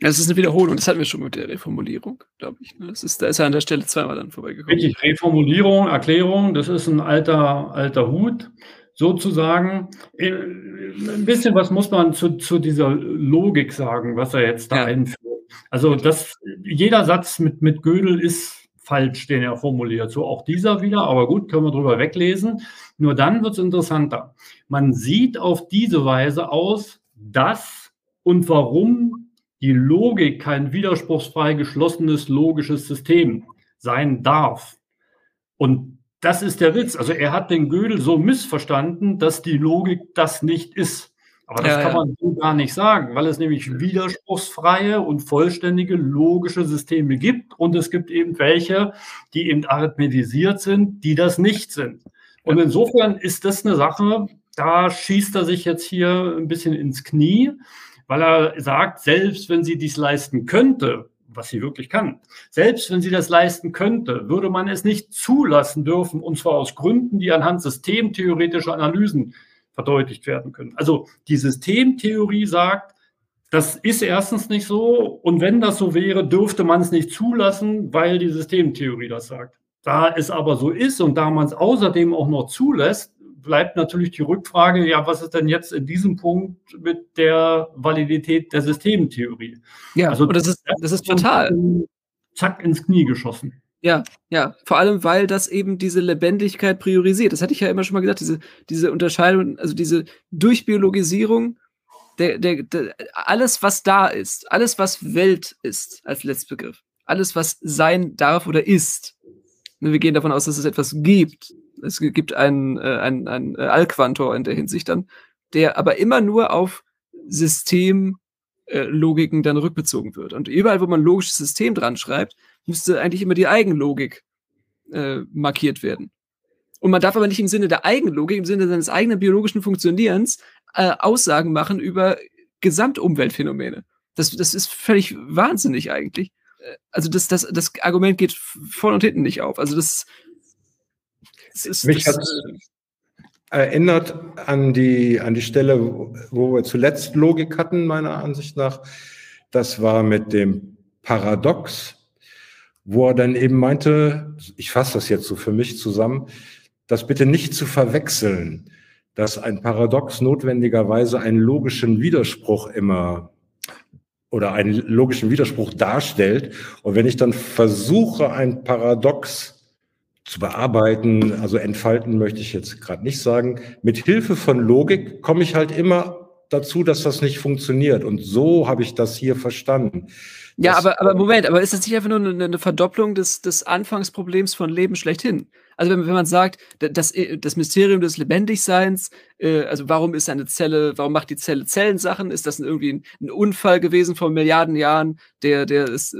[SPEAKER 1] Das ist eine Wiederholung, das hatten wir schon mit der Reformulierung, glaube ich. Ne? Das ist, da ist er an der Stelle zweimal dann vorbeigekommen.
[SPEAKER 3] Richtig, Reformulierung, Erklärung, das ist ein alter, alter Hut, sozusagen. Äh, ein bisschen was muss man zu, zu dieser Logik sagen, was er jetzt da ja. einführt. Also das, jeder Satz mit, mit Gödel ist falsch, den er formuliert. So auch dieser wieder, aber gut, können wir drüber weglesen. Nur dann wird es interessanter. Man sieht auf diese Weise aus, dass und warum die Logik kein widerspruchsfrei geschlossenes logisches System sein darf. Und das ist der Witz. Also er hat den Gödel so missverstanden, dass die Logik das nicht ist. Aber das ja, kann man so gar nicht sagen, weil es nämlich widerspruchsfreie und vollständige logische Systeme gibt. Und es gibt eben welche, die eben arithmetisiert sind, die das nicht sind. Und insofern ist das eine Sache, da schießt er sich jetzt hier ein bisschen ins Knie weil er sagt, selbst wenn sie dies leisten könnte, was sie wirklich kann, selbst wenn sie das leisten könnte, würde man es nicht zulassen dürfen, und zwar aus Gründen, die anhand systemtheoretischer Analysen verdeutlicht werden können. Also die Systemtheorie sagt, das ist erstens nicht so und wenn das so wäre, dürfte man es nicht zulassen, weil die Systemtheorie das sagt. Da es aber so ist und da man es außerdem auch noch zulässt, bleibt natürlich die Rückfrage, ja, was ist denn jetzt in diesem Punkt mit der Validität der Systemtheorie?
[SPEAKER 1] Ja, also das ist, das ist fatal.
[SPEAKER 3] Zack ins Knie geschossen.
[SPEAKER 1] Ja, ja, vor allem, weil das eben diese Lebendigkeit priorisiert. Das hatte ich ja immer schon mal gesagt, diese, diese Unterscheidung, also diese Durchbiologisierung, der, der, der, alles, was da ist, alles, was Welt ist, als Letztbegriff, alles, was sein darf oder ist. Wir gehen davon aus, dass es etwas gibt. Es gibt einen, äh, einen, einen äh, Allquantor in der Hinsicht dann, der aber immer nur auf Systemlogiken äh, dann rückbezogen wird. Und überall, wo man logisches System dran schreibt, müsste eigentlich immer die Eigenlogik äh, markiert werden. Und man darf aber nicht im Sinne der Eigenlogik, im Sinne seines eigenen biologischen Funktionierens äh, Aussagen machen über Gesamtumweltphänomene. Das, das ist völlig wahnsinnig eigentlich. Äh, also das, das, das Argument geht vorne und hinten nicht auf. Also das,
[SPEAKER 2] das ist. Mich das, hat erinnert an die, an die Stelle, wo wir zuletzt Logik hatten, meiner Ansicht nach. Das war mit dem Paradox wo er dann eben meinte, ich fasse das jetzt so für mich zusammen, das bitte nicht zu verwechseln, dass ein Paradox notwendigerweise einen logischen Widerspruch immer oder einen logischen Widerspruch darstellt. Und wenn ich dann versuche, ein Paradox zu bearbeiten, also entfalten möchte ich jetzt gerade nicht sagen, mit Hilfe von Logik komme ich halt immer dazu, dass das nicht funktioniert. Und so habe ich das hier verstanden.
[SPEAKER 1] Ja, aber, aber Moment, aber ist das nicht einfach nur eine, eine Verdopplung des, des Anfangsproblems von Leben schlechthin? Also wenn, wenn man sagt, das, äh, das Mysterium des Lebendigseins, äh, also warum ist eine Zelle, warum macht die Zelle Zellensachen? Ist das irgendwie ein, ein Unfall gewesen vor Milliarden Jahren, der, der, ist,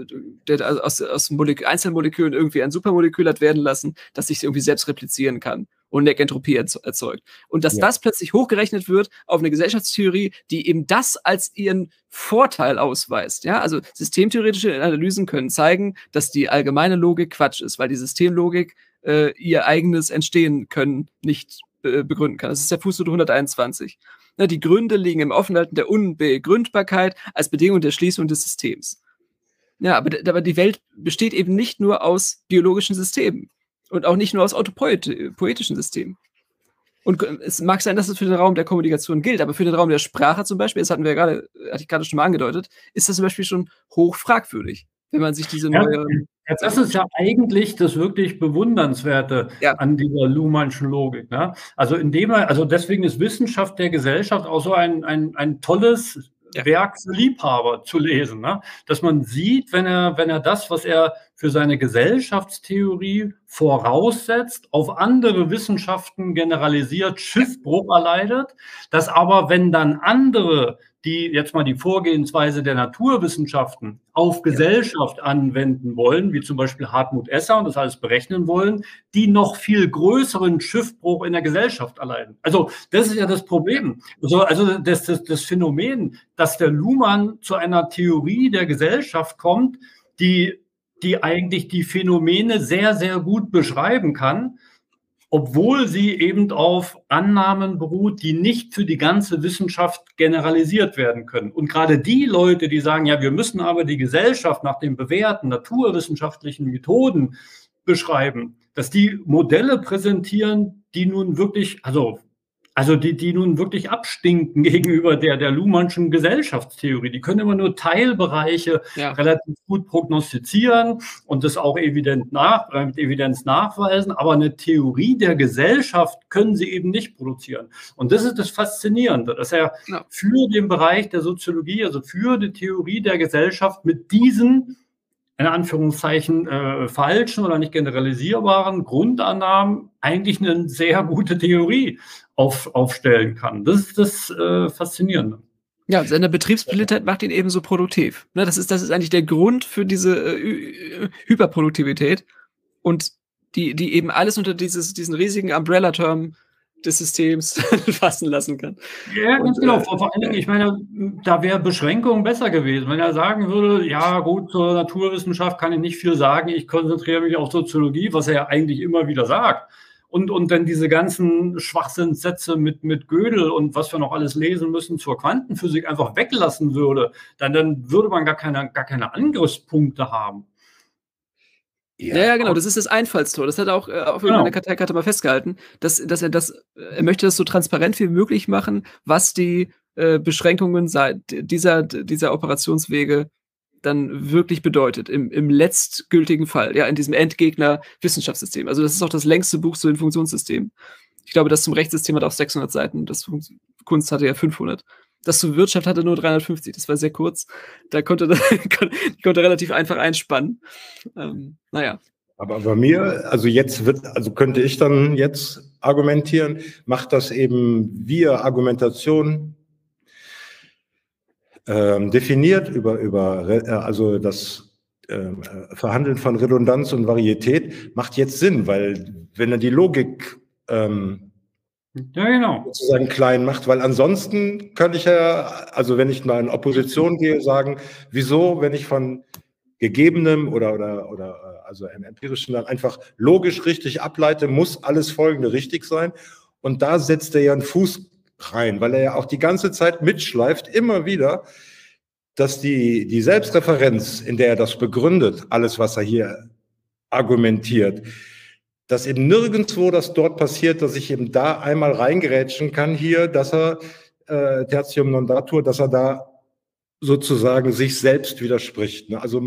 [SPEAKER 1] der aus, aus Molek Einzelmolekülen irgendwie ein Supermolekül hat werden lassen, das sich irgendwie selbst replizieren kann? Und Entropie erzeugt. Und dass ja. das plötzlich hochgerechnet wird auf eine Gesellschaftstheorie, die eben das als ihren Vorteil ausweist. Ja, also systemtheoretische Analysen können zeigen, dass die allgemeine Logik Quatsch ist, weil die Systemlogik äh, ihr eigenes Entstehen können nicht äh, begründen kann. Das ist der Fußnote 121. Ja, die Gründe liegen im Offenhalten der Unbegründbarkeit als Bedingung der Schließung des Systems. Ja, aber, aber die Welt besteht eben nicht nur aus biologischen Systemen. Und auch nicht nur aus autopoetischen Systemen. Und es mag sein, dass es für den Raum der Kommunikation gilt, aber für den Raum der Sprache zum Beispiel, das hatten wir gerade, hatte ich gerade schon mal angedeutet, ist das zum Beispiel schon hoch fragwürdig, wenn man sich diese neue.
[SPEAKER 3] Ja, das ist ja eigentlich das wirklich Bewundernswerte ja. an dieser Luhmannschen Logik. Ne? Also indem er, also deswegen ist Wissenschaft der Gesellschaft auch so ein, ein, ein tolles ja. Werk für Liebhaber zu lesen. Ne? Dass man sieht, wenn er, wenn er das, was er für seine Gesellschaftstheorie voraussetzt, auf andere Wissenschaften generalisiert, Schiffbruch erleidet, dass aber, wenn dann andere die jetzt mal die Vorgehensweise der Naturwissenschaften auf Gesellschaft anwenden wollen, wie zum Beispiel Hartmut Esser und das alles berechnen wollen, die noch viel größeren Schiffbruch in der Gesellschaft erleiden. Also das ist ja das Problem. Also, also das, das, das Phänomen, dass der Luhmann zu einer Theorie der Gesellschaft kommt, die, die eigentlich die Phänomene sehr, sehr gut beschreiben kann, obwohl sie eben auf Annahmen beruht, die nicht für die ganze Wissenschaft generalisiert werden können. Und gerade die Leute, die sagen, ja, wir müssen aber die Gesellschaft nach den bewährten naturwissenschaftlichen Methoden beschreiben, dass die Modelle präsentieren, die nun wirklich, also also die, die nun wirklich abstinken gegenüber der, der Luhmannschen Gesellschaftstheorie. Die können immer nur Teilbereiche ja. relativ gut prognostizieren und das auch evident nach, äh, mit Evidenz nachweisen, aber eine Theorie der Gesellschaft können sie eben nicht produzieren. Und das ist das Faszinierende, dass er ja. für den Bereich der Soziologie, also für die Theorie der Gesellschaft mit diesen in Anführungszeichen äh, falschen oder nicht generalisierbaren Grundannahmen eigentlich eine sehr gute Theorie auf, aufstellen kann. Das ist das äh, Faszinierende.
[SPEAKER 1] Ja, seine Betriebspolität macht ihn eben so produktiv. Ne, das, ist, das ist eigentlich der Grund für diese äh, Hyperproduktivität und die, die eben alles unter dieses, diesen riesigen Umbrella-Term des Systems fassen lassen kann.
[SPEAKER 3] Ja, ganz und, genau. Äh, Vor allen Dingen, ich meine, da wäre Beschränkung besser gewesen. Wenn er sagen würde, ja gut, zur Naturwissenschaft kann ich nicht viel sagen, ich konzentriere mich auf Soziologie, was er ja eigentlich immer wieder sagt und, und dann diese ganzen Schwachsinnssätze mit, mit Gödel und was wir noch alles lesen müssen zur Quantenphysik einfach weglassen würde, dann, dann würde man gar keine, gar keine Angriffspunkte haben.
[SPEAKER 1] Ja, ja, genau, das ist das Einfallstor. Das hat er auch äh, auf genau. irgendeiner Karteikarte mal festgehalten, dass, dass er das, er möchte das so transparent wie möglich machen, was die äh, Beschränkungen dieser, dieser Operationswege dann wirklich bedeutet, im, im letztgültigen Fall, ja, in diesem Endgegner-Wissenschaftssystem. Also das ist auch das längste Buch zu den Funktionssystemen. Ich glaube, das zum Rechtssystem hat auch 600 Seiten, das Kunst hatte ja 500. Das zur Wirtschaft hatte nur 350, das war sehr kurz. Da konnte, konnte relativ einfach einspannen. Ähm, naja.
[SPEAKER 2] Aber bei mir, also jetzt wird, also könnte ich dann jetzt argumentieren, macht das eben via Argumentation ähm, definiert über, über äh, also das äh, Verhandeln von Redundanz und Varietät macht jetzt Sinn, weil wenn er die Logik ähm, ja, genau. sozusagen klein macht, weil ansonsten könnte ich ja, also wenn ich mal in Opposition gehe, sagen, wieso, wenn ich von gegebenem oder, oder, oder äh, also einem empirischen dann einfach logisch richtig ableite, muss alles Folgende richtig sein. Und da setzt er ja einen Fuß rein, weil er ja auch die ganze Zeit mitschleift, immer wieder, dass die, die Selbstreferenz, in der er das begründet, alles, was er hier argumentiert, dass eben nirgendwo das dort passiert, dass ich eben da einmal reingerätschen kann hier, dass er äh, Tertium non datur, dass er da sozusagen sich selbst widerspricht. Ne? Also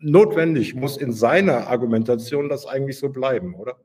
[SPEAKER 2] notwendig muss in seiner Argumentation das eigentlich so bleiben, oder?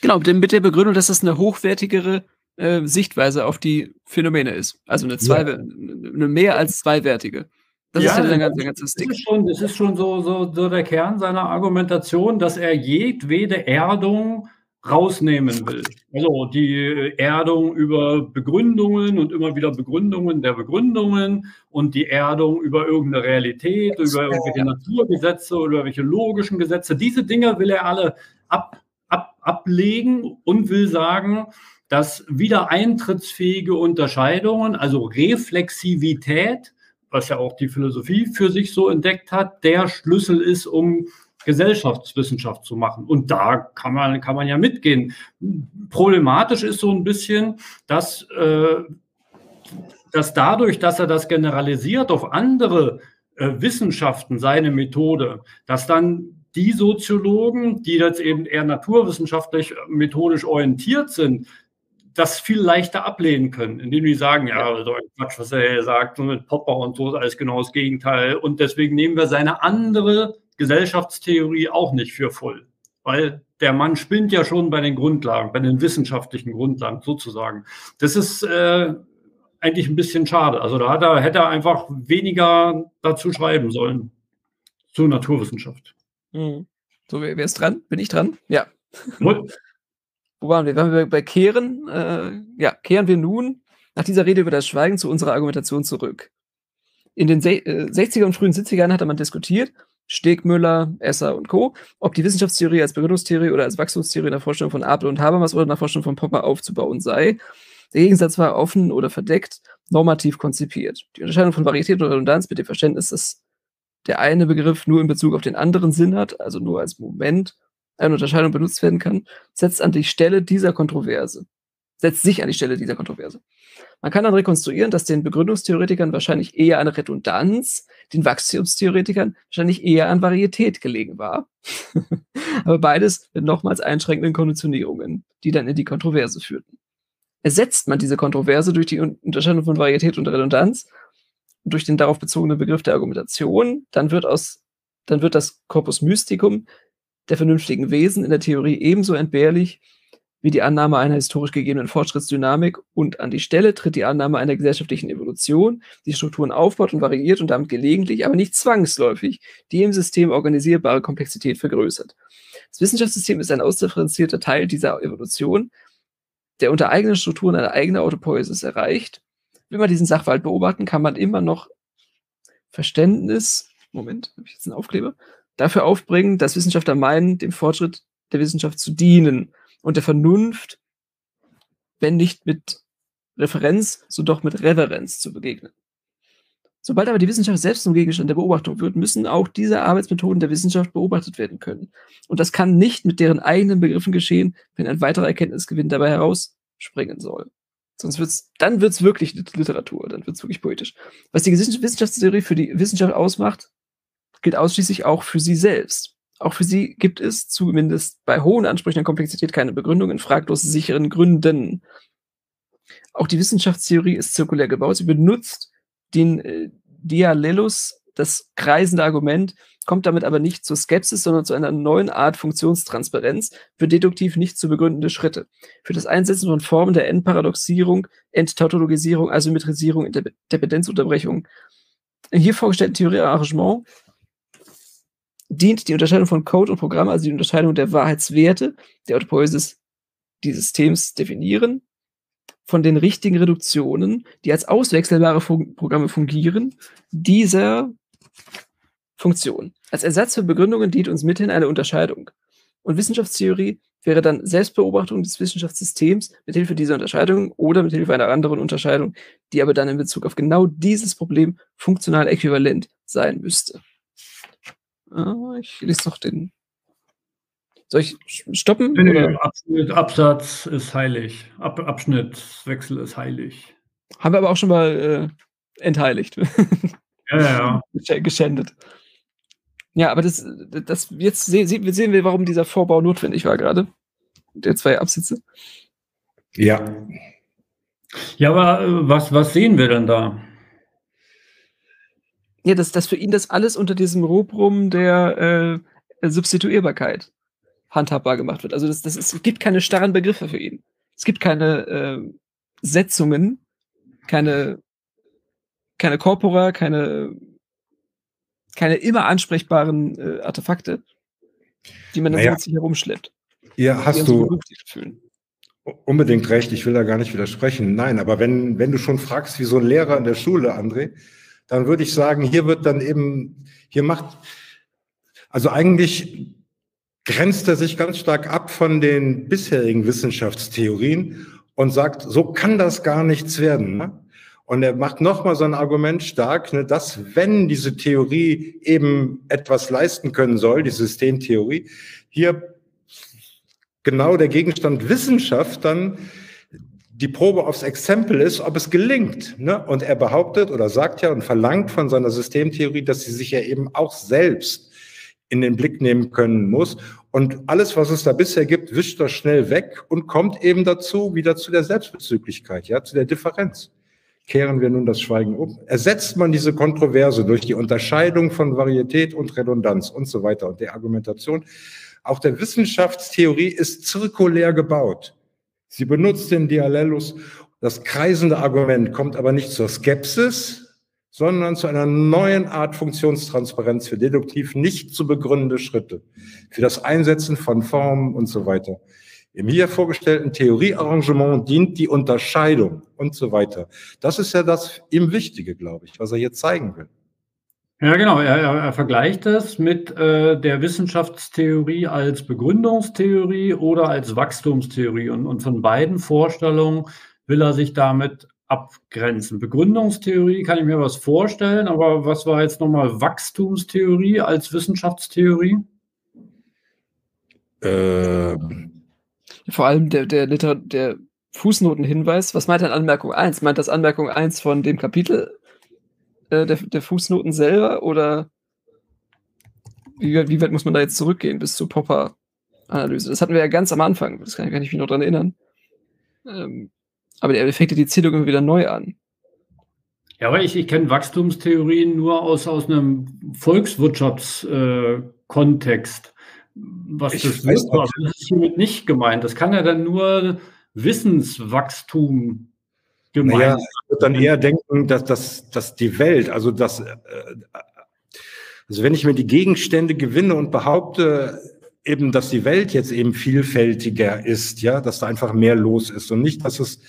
[SPEAKER 1] Genau, mit der Begründung, dass das eine hochwertigere äh, Sichtweise auf die Phänomene ist. Also eine, zwei, ja. eine mehr als zweiwertige.
[SPEAKER 3] Das ja, ist ja der ganze, ganze Stick. Das ist schon, das ist schon so, so, so der Kern seiner Argumentation, dass er jedwede Erdung rausnehmen will. Also die Erdung über Begründungen und immer wieder Begründungen der Begründungen und die Erdung über irgendeine Realität, über irgendwelche Naturgesetze oder irgendwelche logischen Gesetze. Diese Dinge will er alle ab, ab, ablegen und will sagen, dass wiedereintrittsfähige Unterscheidungen, also Reflexivität, was ja auch die Philosophie für sich so entdeckt hat, der Schlüssel ist, um Gesellschaftswissenschaft zu machen. Und da kann man, kann man ja mitgehen. Problematisch ist so ein bisschen, dass, äh, dass dadurch, dass er das generalisiert auf andere äh, Wissenschaften, seine Methode, dass dann die Soziologen, die jetzt eben eher naturwissenschaftlich methodisch orientiert sind, das viel leichter ablehnen können, indem die sagen, ja, so ein Quatsch, was er hier sagt, so mit Popper und so ist alles genau das Gegenteil. Und deswegen nehmen wir seine andere Gesellschaftstheorie auch nicht für voll. Weil der Mann spinnt ja schon bei den Grundlagen, bei den wissenschaftlichen Grundlagen sozusagen. Das ist äh, eigentlich ein bisschen schade. Also da er, hätte er einfach weniger dazu schreiben sollen zur Naturwissenschaft.
[SPEAKER 1] Mhm. So, wer, wer ist dran? Bin ich dran? Ja wo waren wir? Waren wir bei Kehren? Äh, ja, kehren wir nun nach dieser Rede über das Schweigen zu unserer Argumentation zurück. In den Se äh, 60er und frühen 70ern hatte man diskutiert, Stegmüller, Esser und Co., ob die Wissenschaftstheorie als Begründungstheorie oder als Wachstumstheorie in der Vorstellung von Abel und Habermas oder in der Vorstellung von Popper aufzubauen sei. Der Gegensatz war offen oder verdeckt, normativ konzipiert. Die Unterscheidung von Varietät oder Redundanz mit dem Verständnis, dass der eine Begriff nur in Bezug auf den anderen Sinn hat, also nur als Moment eine Unterscheidung benutzt werden kann, setzt an die Stelle dieser Kontroverse. Setzt sich an die Stelle dieser Kontroverse. Man kann dann rekonstruieren, dass den Begründungstheoretikern wahrscheinlich eher an Redundanz, den Wachstumstheoretikern wahrscheinlich eher an Varietät gelegen war. Aber beides mit nochmals einschränkenden Konditionierungen, die dann in die Kontroverse führten. Ersetzt man diese Kontroverse durch die Unterscheidung von Varietät und Redundanz und durch den darauf bezogenen Begriff der Argumentation, dann wird aus, dann wird das Corpus Mysticum der vernünftigen Wesen in der Theorie ebenso entbehrlich wie die Annahme einer historisch gegebenen Fortschrittsdynamik und an die Stelle tritt die Annahme einer gesellschaftlichen Evolution, die Strukturen aufbaut und variiert und damit gelegentlich, aber nicht zwangsläufig, die im System organisierbare Komplexität vergrößert. Das Wissenschaftssystem ist ein ausdifferenzierter Teil dieser Evolution, der unter eigenen Strukturen eine eigene Autopoiesis erreicht. Wenn man diesen Sachverhalt beobachten, kann man immer noch Verständnis, Moment, habe ich jetzt einen Aufkleber? Dafür aufbringen, dass Wissenschaftler meinen, dem Fortschritt der Wissenschaft zu dienen und der Vernunft, wenn nicht mit Referenz, so doch mit Reverenz zu begegnen. Sobald aber die Wissenschaft selbst zum Gegenstand der Beobachtung wird, müssen auch diese Arbeitsmethoden der Wissenschaft beobachtet werden können. Und das kann nicht mit deren eigenen Begriffen geschehen, wenn ein weiterer Erkenntnisgewinn dabei herausspringen soll. Sonst wird's, dann wird's wirklich Literatur, dann wird's wirklich poetisch. Was die Wissenschaftstheorie für die Wissenschaft ausmacht, gilt ausschließlich auch für sie selbst. Auch für sie gibt es zumindest bei hohen Ansprüchen an Komplexität keine Begründung in fraglos sicheren Gründen. Auch die Wissenschaftstheorie ist zirkulär gebaut. Sie benutzt den äh, Dialelus, das kreisende Argument, kommt damit aber nicht zur Skepsis, sondern zu einer neuen Art Funktionstransparenz für deduktiv nicht zu begründende Schritte. Für das Einsetzen von Formen der Endparadoxierung, Enttautologisierung, Asymmetrisierung, Dependenzunterbrechung. Im hier vorgestellten Theoriearrangement dient die Unterscheidung von Code und Programm, also die Unterscheidung der Wahrheitswerte der Autopoiesis dieses Systems definieren, von den richtigen Reduktionen, die als auswechselbare Fun Programme fungieren, dieser Funktion. Als Ersatz für Begründungen dient uns mithin eine Unterscheidung. Und Wissenschaftstheorie wäre dann Selbstbeobachtung des Wissenschaftssystems mit Hilfe dieser Unterscheidung oder mit Hilfe einer anderen Unterscheidung, die aber dann in Bezug auf genau dieses Problem funktional äquivalent sein müsste. Ah, ich lese noch den. Soll ich stoppen?
[SPEAKER 3] Nee, nee, Abschnitt, Absatz ist heilig. Ab, Abschnittswechsel ist heilig.
[SPEAKER 1] Haben wir aber auch schon mal äh, entheiligt.
[SPEAKER 3] Ja, ja.
[SPEAKER 1] Geschändet. Ja, aber das, das jetzt sehen, sehen wir, warum dieser Vorbau notwendig war gerade. Der zwei Absätze.
[SPEAKER 2] Ja.
[SPEAKER 3] Ja, aber äh, was, was sehen wir denn da?
[SPEAKER 1] Ja, dass, dass für ihn das alles unter diesem Rubrum der äh, Substituierbarkeit handhabbar gemacht wird. Also das, das ist, es gibt keine starren Begriffe für ihn. Es gibt keine äh, Setzungen, keine, keine Corpora, keine, keine immer ansprechbaren äh, Artefakte, die man dann naja. mit sich herumschleppt.
[SPEAKER 2] Ja, hast du unbedingt recht. Ich will da gar nicht widersprechen. Nein, aber wenn, wenn du schon fragst, wie so ein Lehrer in der Schule, André, dann würde ich sagen, hier wird dann eben, hier macht, also eigentlich grenzt er sich ganz stark ab von den bisherigen Wissenschaftstheorien und sagt, so kann das gar nichts werden. Ne? Und er macht nochmal so ein Argument stark, ne, dass wenn diese Theorie eben etwas leisten können soll, die Systemtheorie, hier genau der Gegenstand Wissenschaft dann die Probe aufs Exempel ist, ob es gelingt. Ne? Und er behauptet oder sagt ja und verlangt von seiner Systemtheorie, dass sie sich ja eben auch selbst in den Blick nehmen können muss. Und alles, was es da bisher gibt, wischt er schnell weg und kommt eben dazu, wieder zu der Selbstbezüglichkeit, ja, zu der Differenz. Kehren wir nun das Schweigen um. Ersetzt man diese Kontroverse durch die Unterscheidung von Varietät und Redundanz und so weiter und der Argumentation. Auch der Wissenschaftstheorie ist zirkulär gebaut. Sie benutzt den Dialellus. Das kreisende Argument kommt aber nicht zur Skepsis, sondern zu einer neuen Art Funktionstransparenz für deduktiv nicht zu begründende Schritte, für das Einsetzen von Formen und so weiter. Im hier vorgestellten Theoriearrangement dient die Unterscheidung und so weiter. Das ist ja das ihm Wichtige, glaube ich, was er hier zeigen will.
[SPEAKER 3] Ja, genau. Er, er vergleicht es mit äh, der Wissenschaftstheorie als Begründungstheorie oder als Wachstumstheorie. Und, und von beiden Vorstellungen will er sich damit abgrenzen. Begründungstheorie kann ich mir was vorstellen, aber was war jetzt nochmal Wachstumstheorie als Wissenschaftstheorie?
[SPEAKER 1] Äh, Vor allem der, der, der Fußnotenhinweis. Was meint denn Anmerkung 1? Meint das Anmerkung 1 von dem Kapitel äh, der, der Fußnoten selber oder wie, wie weit muss man da jetzt zurückgehen bis zur Popper-Analyse? Das hatten wir ja ganz am Anfang, das kann, kann ich mich noch daran erinnern. Ähm, aber der fängt ja die Zählung immer wieder neu an.
[SPEAKER 3] Ja, aber ich, ich kenne Wachstumstheorien nur aus, aus einem Volkswirtschaftskontext. Äh, was ich das weiß, wird, das ist hiermit nicht gemeint. Das kann ja dann nur Wissenswachstum
[SPEAKER 2] gemeint. Naja, ich würde dann eher denken, dass, dass, dass die Welt, also dass, äh, also wenn ich mir die Gegenstände gewinne und behaupte, eben, dass die Welt jetzt eben vielfältiger ist, ja, dass da einfach mehr los ist und nicht, dass es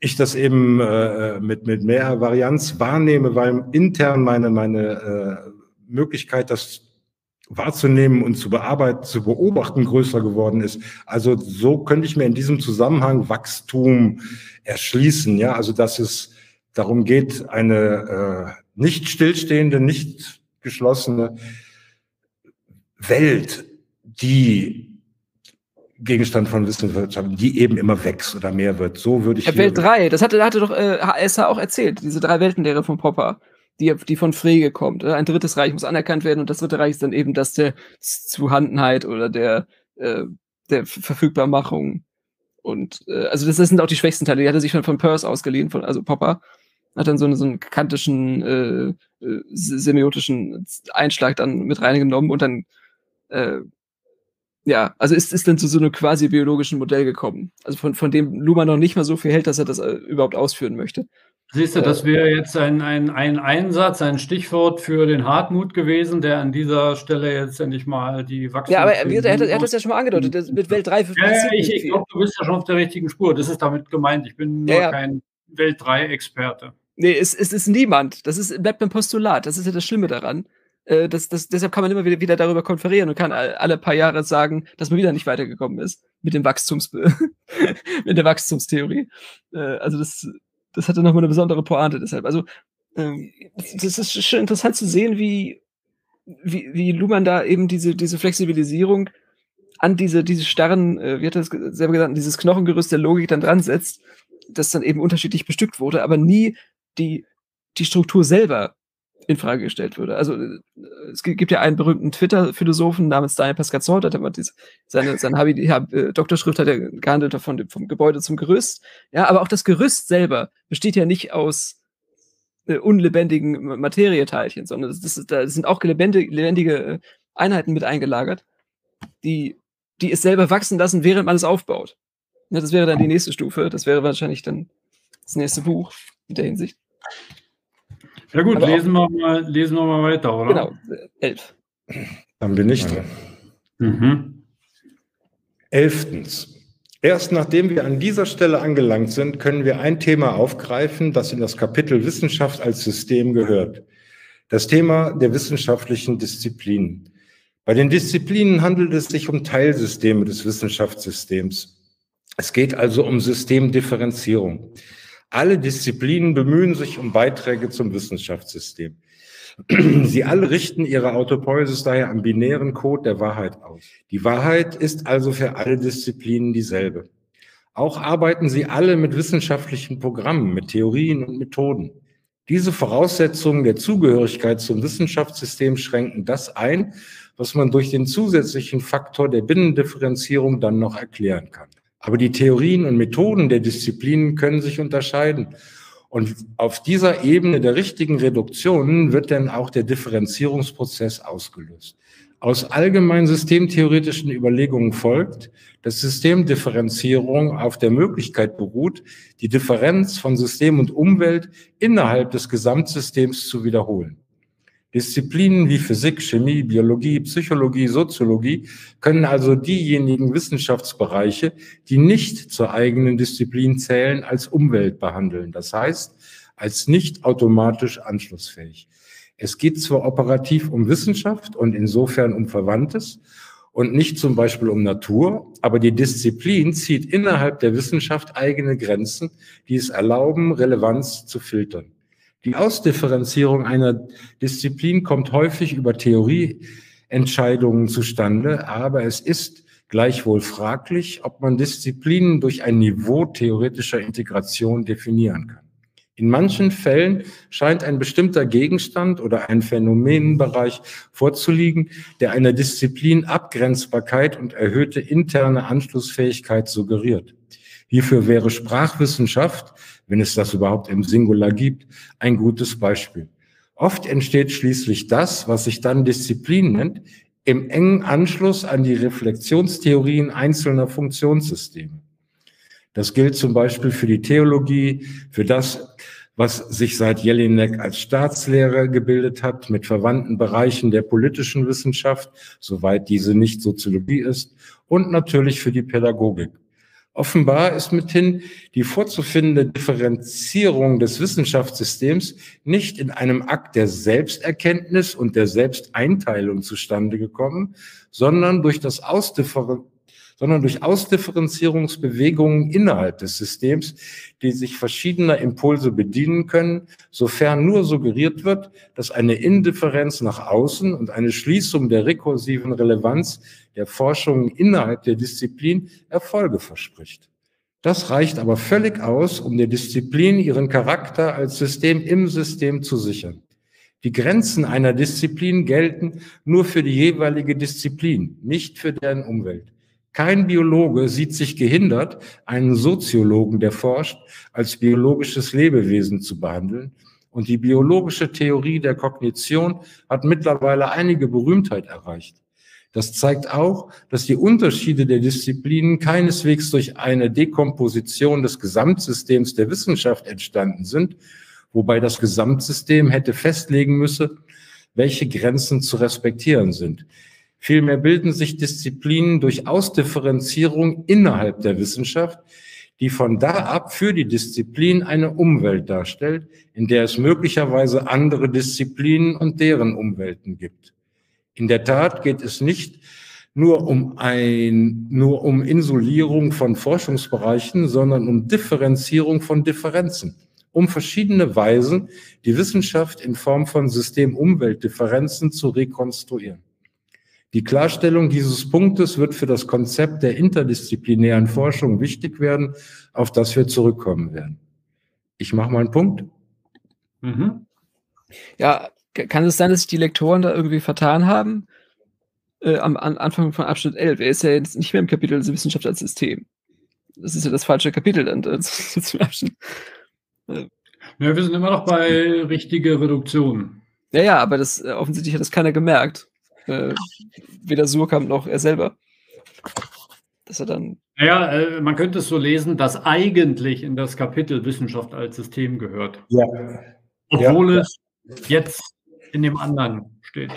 [SPEAKER 2] ich das eben äh, mit, mit mehr Varianz wahrnehme, weil intern meine, meine äh, Möglichkeit, das wahrzunehmen und zu bearbeiten, zu beobachten größer geworden ist. Also so könnte ich mir in diesem Zusammenhang Wachstum erschließen, ja, also dass es darum geht, eine äh, nicht stillstehende, nicht geschlossene Welt, die Gegenstand von Wissenschaft, die eben immer wächst oder mehr wird. So würde ich.
[SPEAKER 1] Ja, Welt 3, das hatte, hatte doch äh, HSH auch erzählt, diese drei Weltenlehre von Popper. Die, die von Frege kommt. Ein drittes Reich muss anerkannt werden und das dritte Reich ist dann eben das der Zuhandenheit oder der, äh, der Verfügbarmachung. Und äh, also das, das sind auch die schwächsten Teile. Die hat er sich schon von Peirce ausgeliehen, von, also Popper. Hat dann so, eine, so einen kantischen, äh, äh, semiotischen Einschlag dann mit reingenommen und dann äh, ja, also ist, ist dann zu so einem quasi biologischen Modell gekommen. Also von, von dem Luhmann noch nicht mal so viel hält, dass er das äh, überhaupt ausführen möchte.
[SPEAKER 3] Siehst du, das wäre jetzt ein, ein, ein Einsatz, ein Stichwort für den Hartmut gewesen, der an dieser Stelle jetzt endlich mal die
[SPEAKER 1] Wachstum. Ja, aber er, er, hat, er hat das ja schon mal angedeutet, das mit Welt 3
[SPEAKER 3] für Ja, ja ich, ich glaube, du bist ja schon auf der richtigen Spur. Das ist damit gemeint. Ich bin nur ja, ja. kein Welt 3-Experte.
[SPEAKER 1] Nee, es, es ist niemand. Das ist, bleibt beim Postulat. Das ist ja das Schlimme daran. Äh, das, das, deshalb kann man immer wieder, wieder darüber konferieren und kann alle paar Jahre sagen, dass man wieder nicht weitergekommen ist mit dem Wachstums, mit der Wachstumstheorie. Äh, also das, das hatte nochmal eine besondere Pointe deshalb. Also ähm, das ist schon interessant zu sehen, wie, wie, wie Luhmann da eben diese, diese Flexibilisierung an diese, diese starren, äh, wie hat er das selber gesagt, dieses Knochengerüst der Logik dann dran setzt, das dann eben unterschiedlich bestückt wurde, aber nie die, die Struktur selber in Frage gestellt würde. Also äh, es gibt ja einen berühmten Twitter-Philosophen namens Daniel Pascazor, der hat immer diese, seine, seine Habi, ja, äh, Doktorschrift hat er gehandelt davon, vom Gebäude zum Gerüst. Ja, aber auch das Gerüst selber besteht ja nicht aus äh, unlebendigen Materieteilchen, sondern das, das, da sind auch lebendige, lebendige äh, Einheiten mit eingelagert, die, die es selber wachsen lassen, während man es aufbaut. Ja, das wäre dann die nächste Stufe. Das wäre wahrscheinlich dann das nächste Buch in der Hinsicht.
[SPEAKER 3] Ja gut, lesen wir, mal, lesen wir mal weiter, oder? Genau,
[SPEAKER 2] elf. Dann bin ich dran. Mhm. Elftens. Erst nachdem wir an dieser Stelle angelangt sind, können wir ein Thema aufgreifen, das in das Kapitel Wissenschaft als System gehört. Das Thema der wissenschaftlichen Disziplinen. Bei den Disziplinen handelt es sich um Teilsysteme des Wissenschaftssystems. Es geht also um Systemdifferenzierung. Alle Disziplinen bemühen sich um Beiträge zum Wissenschaftssystem. Sie alle richten ihre Autopoiesis daher am binären Code der Wahrheit aus. Die Wahrheit ist also für alle Disziplinen dieselbe. Auch arbeiten sie alle mit wissenschaftlichen Programmen, mit Theorien und Methoden. Diese Voraussetzungen der Zugehörigkeit zum Wissenschaftssystem schränken das ein, was man durch den zusätzlichen Faktor der Binnendifferenzierung dann noch erklären kann. Aber die Theorien und Methoden der Disziplinen können sich unterscheiden. Und auf dieser Ebene der richtigen Reduktionen wird dann auch der Differenzierungsprozess ausgelöst. Aus allgemein systemtheoretischen Überlegungen folgt, dass Systemdifferenzierung auf der Möglichkeit beruht, die Differenz von System und Umwelt innerhalb des Gesamtsystems zu wiederholen. Disziplinen wie Physik, Chemie, Biologie, Psychologie, Soziologie können also diejenigen Wissenschaftsbereiche, die nicht zur eigenen Disziplin zählen, als Umwelt behandeln. Das heißt, als nicht automatisch anschlussfähig. Es geht zwar operativ um Wissenschaft und insofern um Verwandtes und nicht zum Beispiel um Natur, aber die Disziplin zieht innerhalb der Wissenschaft eigene Grenzen, die es erlauben, Relevanz zu filtern. Die Ausdifferenzierung einer Disziplin kommt häufig über Theorieentscheidungen zustande, aber es ist gleichwohl fraglich, ob man Disziplinen durch ein Niveau theoretischer Integration definieren kann. In manchen Fällen scheint ein bestimmter Gegenstand oder ein Phänomenbereich vorzuliegen, der einer Disziplin Abgrenzbarkeit und erhöhte interne Anschlussfähigkeit suggeriert. Hierfür wäre Sprachwissenschaft wenn es das überhaupt im Singular gibt, ein gutes Beispiel. Oft entsteht schließlich das, was sich dann Disziplin nennt, im engen Anschluss an die Reflexionstheorien einzelner Funktionssysteme. Das gilt zum Beispiel für die Theologie, für das, was sich seit Jelinek als Staatslehrer gebildet hat, mit verwandten Bereichen der politischen Wissenschaft, soweit diese nicht Soziologie ist, und natürlich für die Pädagogik. Offenbar ist mithin die vorzufindende Differenzierung des Wissenschaftssystems nicht in einem Akt der Selbsterkenntnis und der Selbsteinteilung zustande gekommen, sondern durch das Ausdiffer sondern durch Ausdifferenzierungsbewegungen innerhalb des Systems, die sich verschiedener Impulse bedienen können, sofern nur suggeriert wird, dass eine Indifferenz nach außen und eine Schließung der rekursiven Relevanz der Forschung innerhalb der Disziplin Erfolge verspricht. Das reicht aber völlig aus, um der Disziplin ihren Charakter als System im System zu sichern. Die Grenzen einer Disziplin gelten nur für die jeweilige Disziplin, nicht für deren Umwelt. Kein Biologe sieht sich gehindert, einen Soziologen, der forscht, als biologisches Lebewesen zu behandeln. Und die biologische Theorie der Kognition hat mittlerweile einige Berühmtheit erreicht. Das zeigt auch, dass die Unterschiede der Disziplinen keineswegs durch eine Dekomposition des Gesamtsystems der Wissenschaft entstanden sind, wobei das Gesamtsystem hätte festlegen müssen, welche Grenzen zu respektieren sind. Vielmehr bilden sich Disziplinen durch Ausdifferenzierung innerhalb der Wissenschaft, die von da ab für die Disziplin eine Umwelt darstellt, in der es möglicherweise andere Disziplinen und deren Umwelten gibt. In der Tat geht es nicht nur um ein, nur um Insulierung von Forschungsbereichen, sondern um Differenzierung von Differenzen, um verschiedene Weisen, die Wissenschaft in Form von System-Umwelt-Differenzen zu rekonstruieren. Die Klarstellung dieses Punktes wird für das Konzept der interdisziplinären Forschung wichtig werden, auf das wir zurückkommen werden. Ich mache mal einen Punkt.
[SPEAKER 1] Mhm. Ja, kann es sein, dass sich die Lektoren da irgendwie vertan haben? Äh, am, am, Anfang von Abschnitt 11. Er ist ja jetzt nicht mehr im Kapitel Wissenschaft als System. Das ist ja das falsche Kapitel dann äh, zum
[SPEAKER 3] Abschnitt. Äh. Ja, wir sind immer noch bei richtige Reduktion.
[SPEAKER 1] Ja, ja, aber das äh, offensichtlich hat das keiner gemerkt. Äh, weder Surkamp noch er selber.
[SPEAKER 3] Dass er dann. Naja, äh, man könnte es so lesen, dass eigentlich in das Kapitel Wissenschaft als System gehört. Ja. Obwohl ja. es jetzt in dem anderen steht.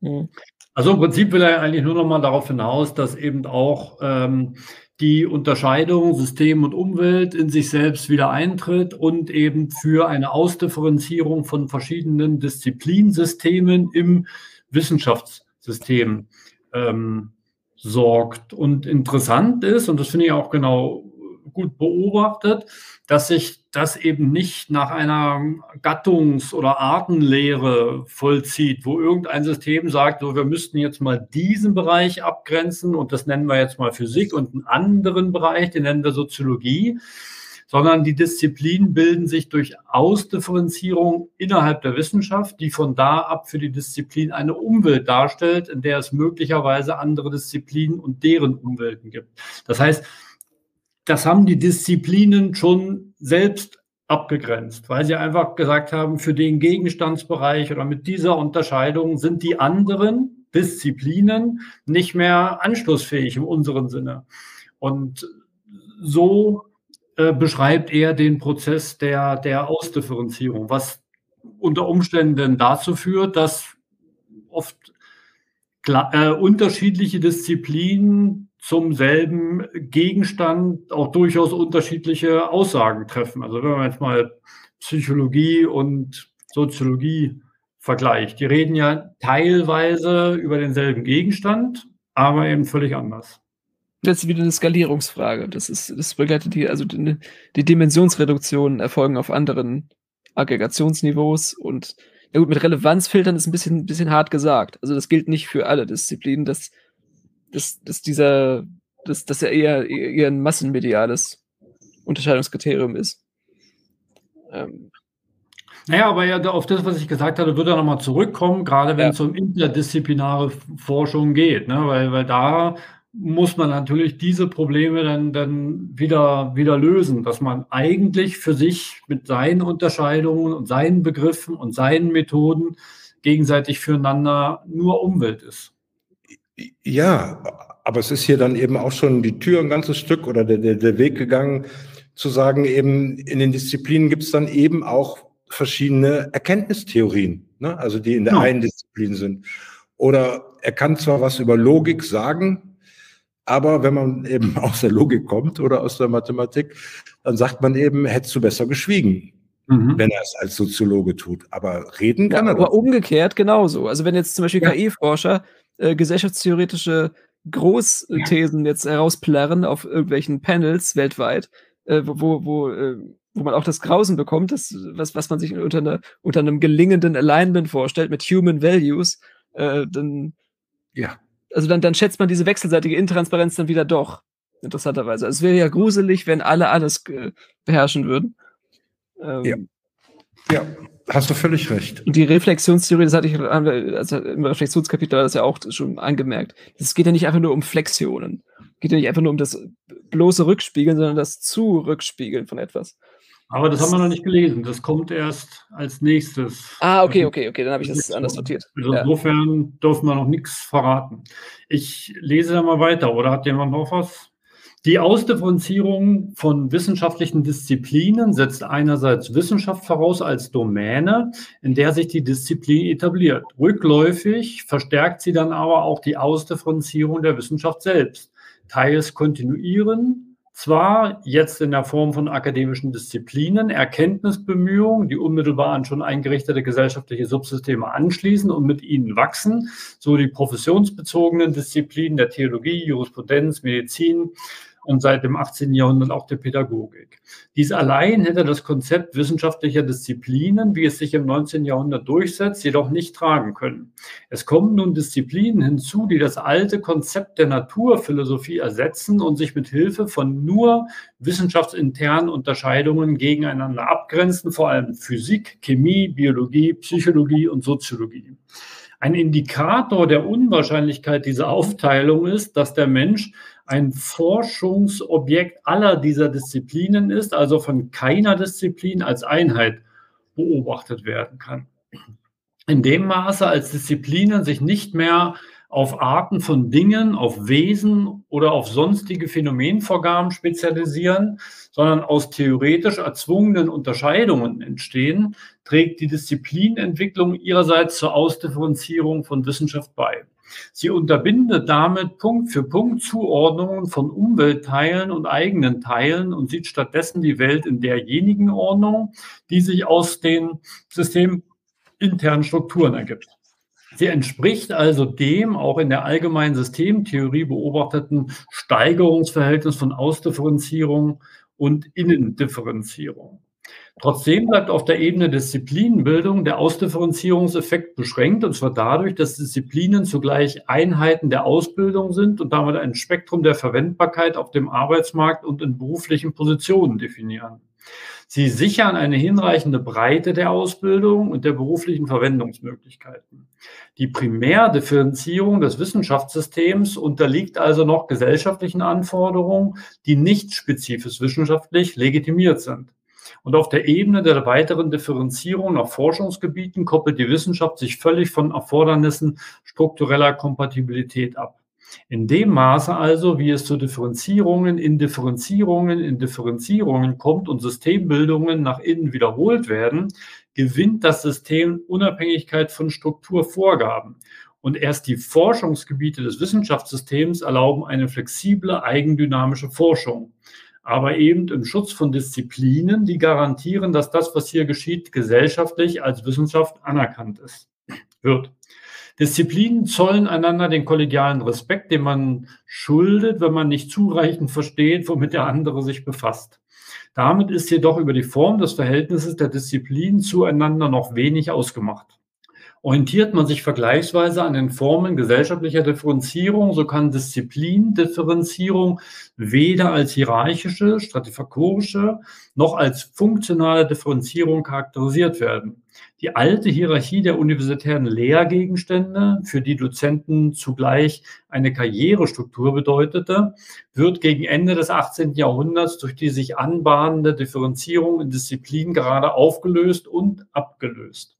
[SPEAKER 3] Mhm. Also im Prinzip will er eigentlich nur noch mal darauf hinaus, dass eben auch ähm, die Unterscheidung System und Umwelt in sich selbst wieder eintritt und eben für eine Ausdifferenzierung von verschiedenen Disziplinsystemen im Wissenschaftssystem ähm, sorgt. Und interessant ist, und das finde ich auch genau gut beobachtet, dass sich das eben nicht nach einer Gattungs- oder Artenlehre vollzieht, wo irgendein System sagt, so, wir müssten jetzt mal diesen Bereich abgrenzen und das nennen wir jetzt mal Physik und einen anderen Bereich, den nennen wir Soziologie, sondern die Disziplinen bilden sich durch Ausdifferenzierung innerhalb der Wissenschaft, die von da ab für die Disziplin eine Umwelt darstellt, in der es möglicherweise andere Disziplinen und deren Umwelten gibt. Das heißt, das haben die Disziplinen schon selbst abgegrenzt, weil sie einfach gesagt haben, für den Gegenstandsbereich oder mit dieser Unterscheidung sind die anderen Disziplinen nicht mehr anschlussfähig im unseren Sinne. Und so äh, beschreibt er den Prozess der, der Ausdifferenzierung, was unter Umständen dazu führt, dass oft äh, unterschiedliche Disziplinen zum selben Gegenstand auch durchaus unterschiedliche Aussagen treffen. Also wenn man jetzt mal Psychologie und Soziologie vergleicht, die reden ja teilweise über denselben Gegenstand, aber eben völlig anders.
[SPEAKER 1] Das ist wieder eine Skalierungsfrage. Das ist, das begleitet die, also die, die Dimensionsreduktionen erfolgen auf anderen Aggregationsniveaus und ja gut, mit Relevanzfiltern ist ein bisschen, ein bisschen hart gesagt. Also das gilt nicht für alle Disziplinen, dass dass, dass dieser, dass, dass er eher, eher ein massenmediales Unterscheidungskriterium ist.
[SPEAKER 3] Ähm. Naja, aber ja, auf das, was ich gesagt hatte, würde er nochmal zurückkommen, gerade wenn ja. es um interdisziplinare Forschung geht, ne? weil, weil da muss man natürlich diese Probleme dann, dann wieder, wieder lösen, dass man eigentlich für sich mit seinen Unterscheidungen und seinen Begriffen und seinen Methoden gegenseitig füreinander nur Umwelt ist.
[SPEAKER 2] Ja, aber es ist hier dann eben auch schon die Tür ein ganzes Stück oder der, der, der Weg gegangen, zu sagen, eben in den Disziplinen gibt es dann eben auch verschiedene Erkenntnistheorien, ne? also die in der ja. einen Disziplin sind. Oder er kann zwar was über Logik sagen, aber wenn man eben aus der Logik kommt oder aus der Mathematik, dann sagt man eben, hättest du besser geschwiegen. Mhm. wenn er es als Soziologe tut. Aber reden kann ja, er.
[SPEAKER 1] Aber umgekehrt genauso. Also wenn jetzt zum Beispiel ja. KI-Forscher äh, gesellschaftstheoretische Großthesen jetzt herausplärren auf irgendwelchen Panels weltweit, äh, wo, wo, äh, wo man auch das Grausen bekommt, das, was, was man sich unter, eine, unter einem gelingenden Alignment vorstellt mit Human Values, äh, dann, ja. Also dann, dann schätzt man diese wechselseitige Intransparenz dann wieder doch, interessanterweise. Also es wäre ja gruselig, wenn alle alles äh, beherrschen würden.
[SPEAKER 2] Ähm, ja. Ja. hast du völlig recht.
[SPEAKER 1] Und die Reflexionstheorie, das hatte ich also im Reflexionskapitel das ja auch schon angemerkt. Es geht ja nicht einfach nur um Flexionen. Es geht ja nicht einfach nur um das bloße Rückspiegeln, sondern das Zurückspiegeln von etwas.
[SPEAKER 3] Aber das, haben wir noch nicht gelesen. Das kommt erst als nächstes.
[SPEAKER 1] Ah, okay, okay, okay. Dann habe ich das anders sortiert.
[SPEAKER 3] Also insofern ja. dürfen wir noch nichts verraten. Ich lese da mal weiter. Oder hat jemand noch was? Die Ausdifferenzierung von wissenschaftlichen Disziplinen setzt einerseits Wissenschaft voraus als Domäne, in der sich die Disziplin etabliert. Rückläufig verstärkt sie dann aber auch die Ausdifferenzierung der Wissenschaft selbst. Teils kontinuieren, zwar jetzt in der Form von akademischen Disziplinen, Erkenntnisbemühungen, die unmittelbar an schon eingerichtete gesellschaftliche Subsysteme anschließen und mit ihnen wachsen, so die professionsbezogenen Disziplinen der Theologie, Jurisprudenz, Medizin, und seit dem 18. Jahrhundert auch der Pädagogik. Dies allein hätte das Konzept wissenschaftlicher Disziplinen, wie es sich im 19. Jahrhundert durchsetzt, jedoch nicht tragen können. Es kommen nun Disziplinen hinzu, die das alte Konzept der Naturphilosophie ersetzen und sich mit Hilfe von nur wissenschaftsinternen Unterscheidungen gegeneinander abgrenzen, vor allem Physik, Chemie, Biologie, Psychologie und Soziologie. Ein Indikator der Unwahrscheinlichkeit dieser Aufteilung ist, dass der Mensch ein Forschungsobjekt aller dieser Disziplinen ist, also von keiner Disziplin als Einheit beobachtet werden kann. In dem Maße, als Disziplinen sich nicht mehr auf Arten von Dingen, auf Wesen oder auf sonstige Phänomenvorgaben spezialisieren, sondern aus theoretisch erzwungenen Unterscheidungen entstehen, trägt die Disziplinentwicklung ihrerseits zur Ausdifferenzierung von Wissenschaft bei. Sie unterbindet damit Punkt für Punkt Zuordnungen von Umweltteilen und eigenen Teilen und sieht stattdessen die Welt in derjenigen Ordnung, die sich aus den systeminternen Strukturen ergibt. Sie entspricht also dem auch in der allgemeinen Systemtheorie beobachteten Steigerungsverhältnis von Ausdifferenzierung und Innendifferenzierung. Trotzdem bleibt auf der Ebene Disziplinenbildung der Ausdifferenzierungseffekt beschränkt, und zwar dadurch, dass Disziplinen zugleich Einheiten der Ausbildung sind und damit ein Spektrum der Verwendbarkeit auf dem Arbeitsmarkt und in beruflichen Positionen definieren. Sie sichern eine hinreichende Breite der Ausbildung und der beruflichen Verwendungsmöglichkeiten. Die Primärdifferenzierung des Wissenschaftssystems unterliegt also noch gesellschaftlichen Anforderungen, die nicht spezifisch wissenschaftlich legitimiert sind. Und auf der Ebene der weiteren Differenzierung nach Forschungsgebieten koppelt die Wissenschaft sich völlig von Erfordernissen struktureller Kompatibilität ab. In dem Maße also, wie es zu Differenzierungen in Differenzierungen in Differenzierungen kommt und Systembildungen nach innen wiederholt werden, gewinnt das System Unabhängigkeit von Strukturvorgaben. Und erst die Forschungsgebiete des Wissenschaftssystems erlauben eine flexible, eigendynamische Forschung aber eben im Schutz von Disziplinen, die garantieren, dass das, was hier geschieht, gesellschaftlich als Wissenschaft anerkannt ist, wird. Disziplinen zollen einander den kollegialen Respekt, den man schuldet, wenn man nicht zureichend versteht, womit der andere sich befasst. Damit ist jedoch über die Form des Verhältnisses der Disziplinen zueinander noch wenig ausgemacht. Orientiert man sich vergleichsweise an den Formen gesellschaftlicher Differenzierung, so kann Disziplindifferenzierung weder als hierarchische, stratifikatorische noch als funktionale Differenzierung charakterisiert werden. Die alte Hierarchie der universitären Lehrgegenstände, für die Dozenten zugleich eine Karrierestruktur bedeutete, wird gegen Ende des 18. Jahrhunderts durch die sich anbahnende Differenzierung in Disziplinen gerade aufgelöst und abgelöst.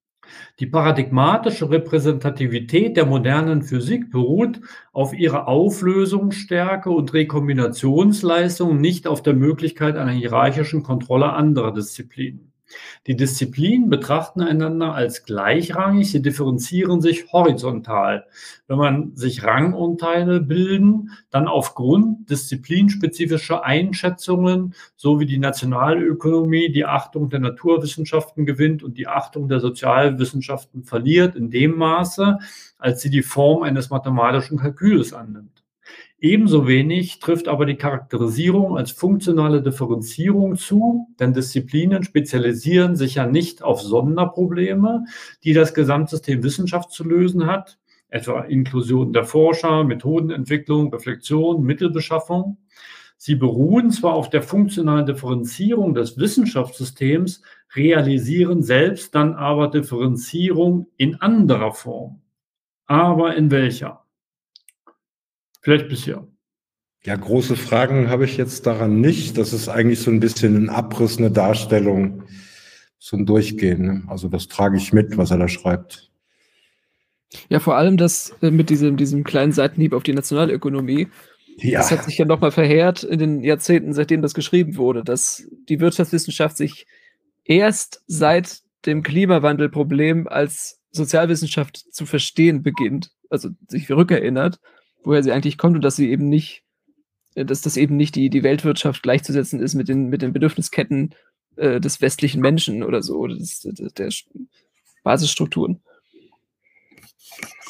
[SPEAKER 3] Die paradigmatische Repräsentativität der modernen Physik beruht auf ihrer Auflösungsstärke und Rekombinationsleistung, nicht auf der Möglichkeit einer hierarchischen Kontrolle anderer Disziplinen. Die Disziplinen betrachten einander als gleichrangig, sie differenzieren sich horizontal. Wenn man sich Rangunteile bilden, dann aufgrund disziplinspezifischer Einschätzungen, so wie die Nationalökonomie die Achtung der Naturwissenschaften gewinnt und die Achtung der Sozialwissenschaften verliert, in dem Maße, als sie die Form eines mathematischen Kalküls annimmt. Ebenso wenig trifft aber die Charakterisierung als funktionale Differenzierung zu, denn Disziplinen spezialisieren sich ja nicht auf Sonderprobleme, die das Gesamtsystem Wissenschaft zu lösen hat, etwa Inklusion der Forscher, Methodenentwicklung, Reflexion, Mittelbeschaffung, Sie beruhen zwar auf der funktionalen Differenzierung des Wissenschaftssystems, realisieren selbst dann aber Differenzierung in anderer Form. Aber in welcher? Vielleicht bisher.
[SPEAKER 2] Ja, große Fragen habe ich jetzt daran nicht. Das ist eigentlich so ein bisschen ein Abriss, eine Darstellung, so ein Durchgehen. Ne? Also das trage ich mit, was er da schreibt.
[SPEAKER 1] Ja, vor allem das äh, mit diesem, diesem kleinen Seitenhieb auf die Nationalökonomie. Ja. Das hat sich ja nochmal verheert in den Jahrzehnten, seitdem das geschrieben wurde, dass die Wirtschaftswissenschaft sich erst seit dem Klimawandelproblem als Sozialwissenschaft zu verstehen beginnt, also sich rückerinnert, woher sie eigentlich kommt und dass sie eben nicht, äh, dass das eben nicht die, die Weltwirtschaft gleichzusetzen ist mit den, mit den Bedürfnisketten äh, des westlichen Menschen oder so, oder des, des, der Basisstrukturen.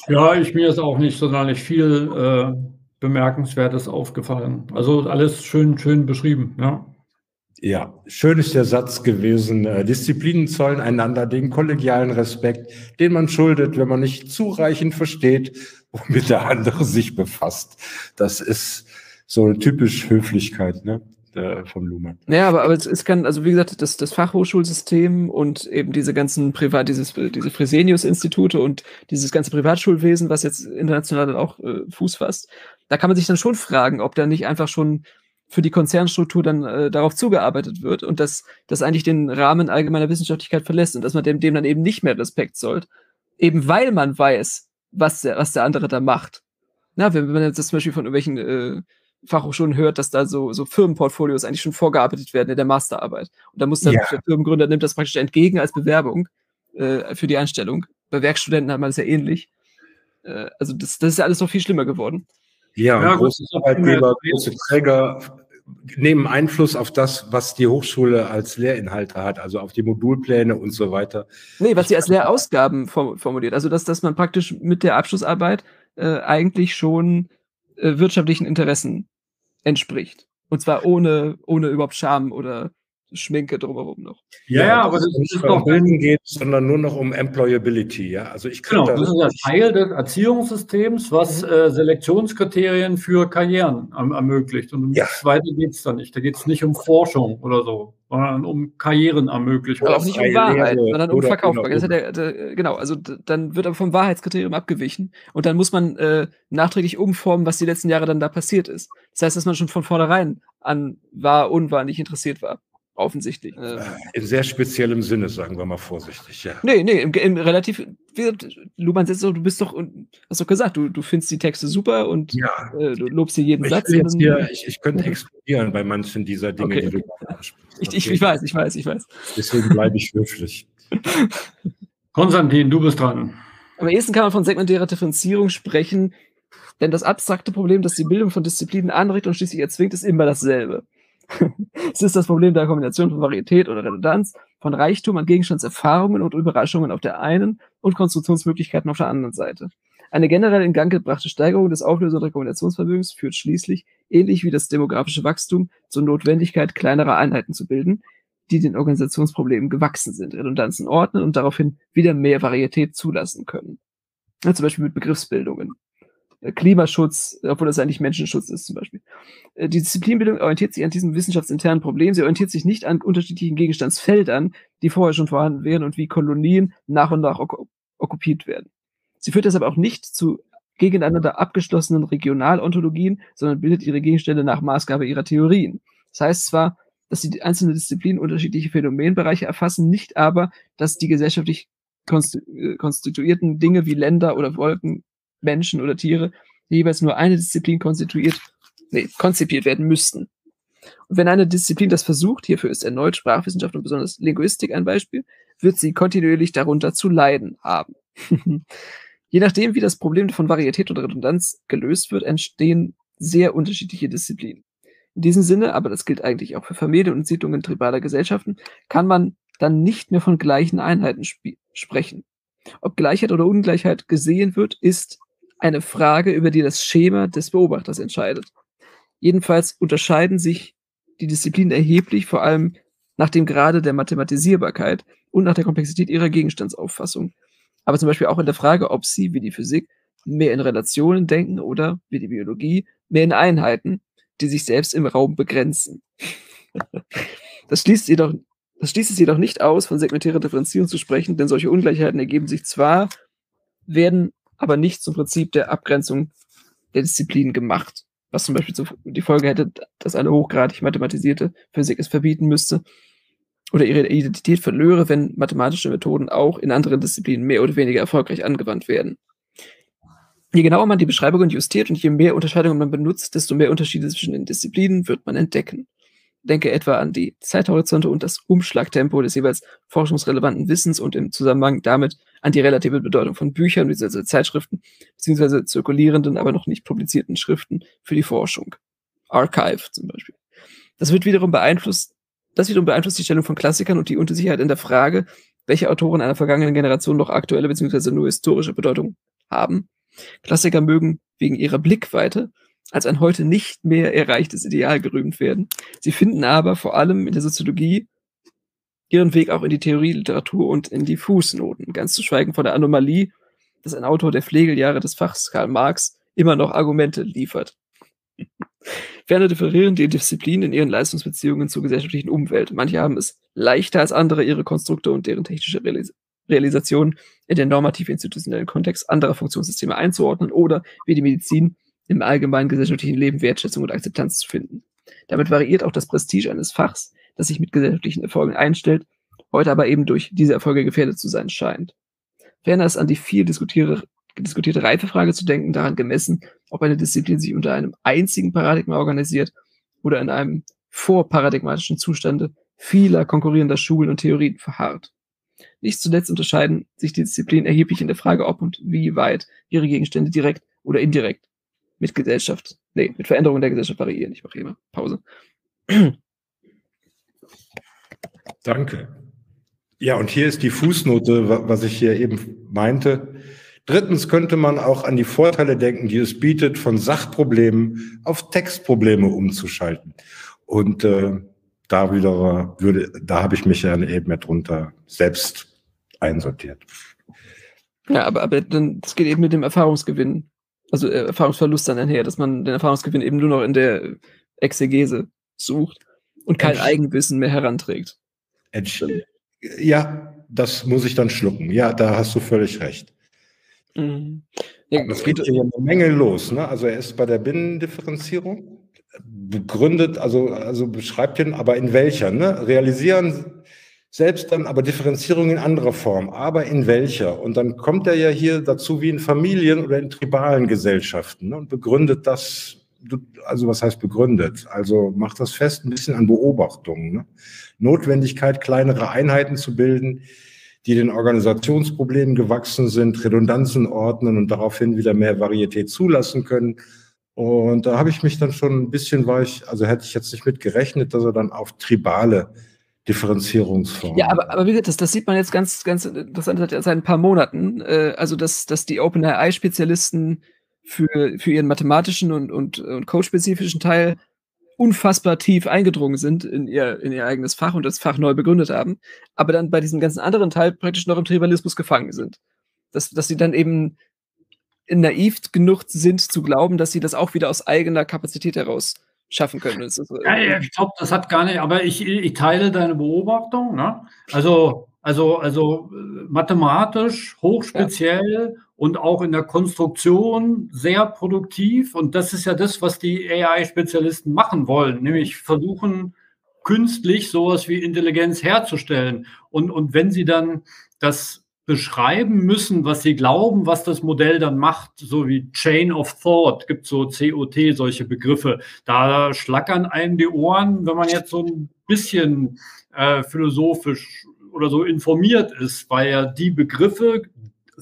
[SPEAKER 3] Ja, ich mir ist auch nicht sonderlich viel äh, Bemerkenswertes aufgefallen. Also alles schön, schön beschrieben, ja.
[SPEAKER 2] Ja, schön ist der Satz gewesen, äh, Disziplinen zollen einander den kollegialen Respekt, den man schuldet, wenn man nicht zureichend versteht, womit der andere sich befasst. Das ist so typisch Höflichkeit, ne? Von Luhmann.
[SPEAKER 1] Ja, aber, aber es, es kann, also wie gesagt, das, das Fachhochschulsystem und eben diese ganzen Privat, dieses, diese Fresenius-Institute und dieses ganze Privatschulwesen, was jetzt international dann auch äh, Fuß fasst, da kann man sich dann schon fragen, ob da nicht einfach schon für die Konzernstruktur dann äh, darauf zugearbeitet wird und dass das eigentlich den Rahmen allgemeiner Wissenschaftlichkeit verlässt und dass man dem, dem dann eben nicht mehr Respekt zollt, eben weil man weiß, was der, was der andere da macht. Na, wenn, wenn man jetzt zum Beispiel von irgendwelchen äh, Fachhochschulen hört, dass da so, so Firmenportfolios eigentlich schon vorgearbeitet werden in der Masterarbeit. Und da muss dann ja. der Firmengründer nimmt das praktisch entgegen als Bewerbung äh, für die Einstellung. Bei Werkstudenten hat man das ja ähnlich. Äh, also das, das ist ja alles noch viel schlimmer geworden.
[SPEAKER 2] Ja, ja große Arbeitgeber, große Träger nehmen Einfluss auf das, was die Hochschule als Lehrinhalte hat, also auf die Modulpläne und so weiter.
[SPEAKER 1] Nee, was sie als Lehrausgaben formuliert. Also, dass, dass man praktisch mit der Abschlussarbeit äh, eigentlich schon äh, wirtschaftlichen Interessen entspricht. Und zwar ohne, ohne überhaupt Scham oder Schminke drumherum noch.
[SPEAKER 2] Ja, ja aber das ist nicht um Bilden geht, sondern nur noch um Employability. Ja, also ich
[SPEAKER 3] genau, das ist ja Teil des Erziehungssystems, was mhm. äh, Selektionskriterien für Karrieren erm ermöglicht. Und ja. weiter geht es da nicht. Da geht es nicht um Forschung oder so, sondern um Karrieren ermöglichen.
[SPEAKER 1] Oder auch nicht um Wahrheit, Lehre sondern um Verkaufbarkeit. Genau, ja genau, also dann wird aber vom Wahrheitskriterium abgewichen und dann muss man äh, nachträglich umformen, was die letzten Jahre dann da passiert ist. Das heißt, dass man schon von vornherein an wahr, unwahr nicht interessiert war offensichtlich.
[SPEAKER 2] Äh, in sehr speziellem Sinne, sagen wir mal vorsichtig, ja.
[SPEAKER 1] Nee, nee, im, im relativ, doch, du bist doch, hast doch gesagt, du, du findest die Texte super und ja. äh, du lobst dir jeden
[SPEAKER 2] ich
[SPEAKER 1] Satz.
[SPEAKER 2] Jetzt hier, ich, ich könnte explodieren bei manchen dieser Dinge, okay,
[SPEAKER 1] die okay. du ansprichst. Ich, ich, ich weiß, ich weiß, ich weiß.
[SPEAKER 2] Deswegen bleibe ich höflich.
[SPEAKER 3] Konstantin, du bist dran.
[SPEAKER 1] Am ehesten kann man von segmentärer Differenzierung sprechen, denn das abstrakte Problem, das die Bildung von Disziplinen anregt und schließlich erzwingt, ist immer dasselbe es ist das Problem der Kombination von Varietät oder Redundanz, von Reichtum an Gegenstandserfahrungen und Überraschungen auf der einen und Konstruktionsmöglichkeiten auf der anderen Seite. Eine generell in Gang gebrachte Steigerung des Auflösungs- und Rekombinationsvermögens führt schließlich, ähnlich wie das demografische Wachstum, zur Notwendigkeit kleinerer Einheiten zu bilden, die den Organisationsproblemen gewachsen sind, Redundanzen ordnen und daraufhin wieder mehr Varietät zulassen können. Ja, zum Beispiel mit Begriffsbildungen. Klimaschutz, obwohl das eigentlich Menschenschutz ist zum Beispiel. Äh, die Disziplinbildung orientiert sich an diesem wissenschaftsinternen Problem. Sie orientiert sich nicht an unterschiedlichen Gegenstandsfeldern, die vorher schon vorhanden wären und wie Kolonien nach und nach ok okkupiert werden. Sie führt deshalb auch nicht zu gegeneinander abgeschlossenen Regionalontologien, sondern bildet ihre Gegenstände nach Maßgabe ihrer Theorien. Das heißt zwar, dass die einzelnen Disziplinen unterschiedliche Phänomenbereiche erfassen, nicht aber, dass die gesellschaftlich äh, konstituierten Dinge wie Länder oder Wolken Menschen oder Tiere, die jeweils nur eine Disziplin konstituiert, nee, konzipiert werden müssten. Und wenn eine Disziplin das versucht, hierfür ist erneut Sprachwissenschaft und besonders Linguistik ein Beispiel, wird sie kontinuierlich darunter zu leiden haben. Je nachdem, wie das Problem von Varietät und Redundanz gelöst wird, entstehen sehr unterschiedliche Disziplinen. In diesem Sinne, aber das gilt eigentlich auch für Familien und Siedlungen tribaler Gesellschaften, kann man dann nicht mehr von gleichen Einheiten sprechen. Ob Gleichheit oder Ungleichheit gesehen wird, ist eine Frage, über die das Schema des Beobachters entscheidet. Jedenfalls unterscheiden sich die Disziplinen erheblich, vor allem nach dem Grade der Mathematisierbarkeit und nach der Komplexität ihrer Gegenstandsauffassung. Aber zum Beispiel auch in der Frage, ob sie, wie die Physik, mehr in Relationen denken oder, wie die Biologie, mehr in Einheiten, die sich selbst im Raum begrenzen. Das schließt jedoch, das schließt es jedoch nicht aus, von segmentärer Differenzierung zu sprechen, denn solche Ungleichheiten ergeben sich zwar, werden aber nicht zum Prinzip der Abgrenzung der Disziplinen gemacht. Was zum Beispiel die Folge hätte, dass eine hochgradig mathematisierte Physik es verbieten müsste oder ihre Identität verlöre, wenn mathematische Methoden auch in anderen Disziplinen mehr oder weniger erfolgreich angewandt werden. Je genauer man die Beschreibungen justiert und je mehr Unterscheidungen man benutzt, desto mehr Unterschiede zwischen den Disziplinen wird man entdecken. Denke etwa an die Zeithorizonte und das Umschlagtempo des jeweils forschungsrelevanten Wissens und im Zusammenhang damit an die relative Bedeutung von Büchern bzw. Zeitschriften bzw. zirkulierenden, aber noch nicht publizierten Schriften für die Forschung. Archive zum Beispiel. Das wird wiederum beeinflusst, das wiederum beeinflusst die Stellung von Klassikern und die Unsicherheit in der Frage, welche Autoren einer vergangenen Generation noch aktuelle bzw. nur historische Bedeutung haben. Klassiker mögen wegen ihrer Blickweite als ein heute nicht mehr erreichtes Ideal gerühmt werden. Sie finden aber vor allem in der Soziologie ihren Weg auch in die Theorieliteratur und in die Fußnoten, ganz zu schweigen von der Anomalie, dass ein Autor der Pflegeljahre des Fachs Karl Marx immer noch Argumente liefert. Ferner differieren die Disziplinen in ihren Leistungsbeziehungen zur gesellschaftlichen Umwelt. Manche haben es leichter als andere, ihre Konstrukte und deren technische Realis Realisation in den normativ-institutionellen Kontext anderer Funktionssysteme einzuordnen oder, wie die Medizin, im allgemeinen gesellschaftlichen Leben Wertschätzung und Akzeptanz zu finden. Damit variiert auch das Prestige eines Fachs, das sich mit gesellschaftlichen Erfolgen einstellt, heute aber eben durch diese Erfolge gefährdet zu sein scheint. Ferner ist an die viel diskutierte, diskutierte Reifefrage zu denken, daran gemessen, ob eine Disziplin sich unter einem einzigen Paradigma organisiert oder in einem vorparadigmatischen Zustande vieler konkurrierender Schulen und Theorien verharrt. Nicht zuletzt unterscheiden sich die Disziplinen erheblich in der Frage, ob und wie weit ihre Gegenstände direkt oder indirekt mit Gesellschaft, nee, mit Veränderungen der Gesellschaft variieren. Ich mache hier mal Pause.
[SPEAKER 2] Danke. Ja, und hier ist die Fußnote, was ich hier eben meinte. Drittens könnte man auch an die Vorteile denken, die es bietet, von Sachproblemen auf Textprobleme umzuschalten. Und äh, da wieder würde, da habe ich mich ja eben mehr drunter selbst einsortiert.
[SPEAKER 1] Ja, aber, aber dann, das geht eben mit dem Erfahrungsgewinn also äh, Erfahrungsverlust dann einher, dass man den Erfahrungsgewinn eben nur noch in der Exegese sucht und kein Entsch Eigenwissen mehr heranträgt.
[SPEAKER 2] Entsch ja, das muss ich dann schlucken. Ja, da hast du völlig recht. Mhm. Ja, das geht hier eine Menge los. Ne? Also er ist bei der Binnendifferenzierung begründet, also, also beschreibt ihn, aber in welcher? Ne? Realisieren selbst dann aber Differenzierung in anderer Form, aber in welcher? Und dann kommt er ja hier dazu wie in Familien oder in tribalen Gesellschaften ne, und begründet das, also was heißt begründet? Also macht das fest ein bisschen an Beobachtungen. Ne? Notwendigkeit, kleinere Einheiten zu bilden, die den Organisationsproblemen gewachsen sind, Redundanzen ordnen und daraufhin wieder mehr Varietät zulassen können. Und da habe ich mich dann schon ein bisschen, war ich, also hätte ich jetzt nicht mit gerechnet, dass er dann auf tribale Differenzierungsform.
[SPEAKER 1] Ja, aber, aber wie gesagt, das, das sieht man jetzt ganz, ganz interessant seit, seit ein paar Monaten. Äh, also, dass, dass die OpenAI-Spezialisten für, für ihren mathematischen und, und, und code-spezifischen Teil unfassbar tief eingedrungen sind in ihr, in ihr eigenes Fach und das Fach neu begründet haben, aber dann bei diesem ganzen anderen Teil praktisch noch im Tribalismus gefangen sind. Dass, dass sie dann eben naiv genug sind zu glauben, dass sie das auch wieder aus eigener Kapazität heraus schaffen können.
[SPEAKER 3] Ist, ja, ich glaube, das hat gar nicht, aber ich, ich teile deine Beobachtung. Ne? Also, also, also mathematisch, hochspeziell ja. und auch in der Konstruktion sehr produktiv. Und das ist ja das, was die AI-Spezialisten machen wollen, nämlich versuchen, künstlich sowas wie Intelligenz herzustellen. Und, und wenn sie dann das beschreiben müssen, was sie glauben, was das Modell dann macht, so wie Chain of Thought, gibt so COT, solche Begriffe. Da schlackern einem die Ohren, wenn man jetzt so ein bisschen äh, philosophisch oder so informiert ist, weil ja die Begriffe,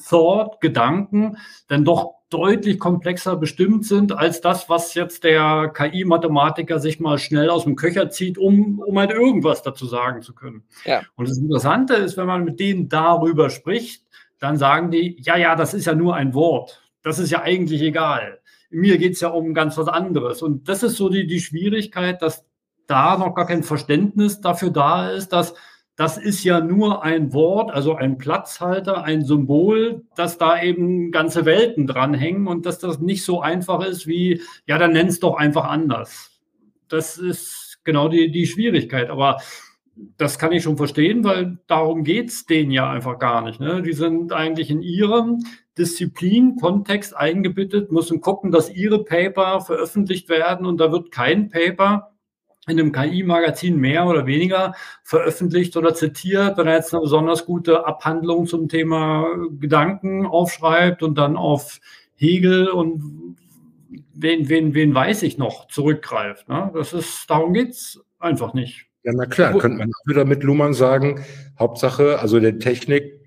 [SPEAKER 3] Thought, Gedanken, dann doch deutlich komplexer bestimmt sind als das, was jetzt der KI-Mathematiker sich mal schnell aus dem Köcher zieht, um, um halt irgendwas dazu sagen zu können. Ja. Und das Interessante ist, wenn man mit denen darüber spricht, dann sagen die, ja, ja, das ist ja nur ein Wort. Das ist ja eigentlich egal. Mir geht es ja um ganz was anderes. Und das ist so die, die Schwierigkeit, dass da noch gar kein Verständnis dafür da ist, dass das ist ja nur ein Wort, also ein Platzhalter, ein Symbol, dass da eben ganze Welten dranhängen und dass das nicht so einfach ist wie, ja, dann nenn es doch einfach anders. das ist genau die, die Schwierigkeit. Aber das kann ich schon verstehen, weil darum geht es denen ja einfach gar nicht. Ne? Die sind eigentlich in ihrem Disziplin, Kontext eingebettet, müssen gucken, dass ihre Paper veröffentlicht werden und da wird kein Paper in einem KI-Magazin mehr oder weniger veröffentlicht oder zitiert, wenn er jetzt eine besonders gute Abhandlung zum Thema Gedanken aufschreibt und dann auf Hegel und wen, wen, wen weiß ich noch zurückgreift. Ne? Das ist, darum geht es einfach nicht.
[SPEAKER 2] Ja, na klar, könnte man auch wieder mit Luhmann sagen, Hauptsache, also der Technik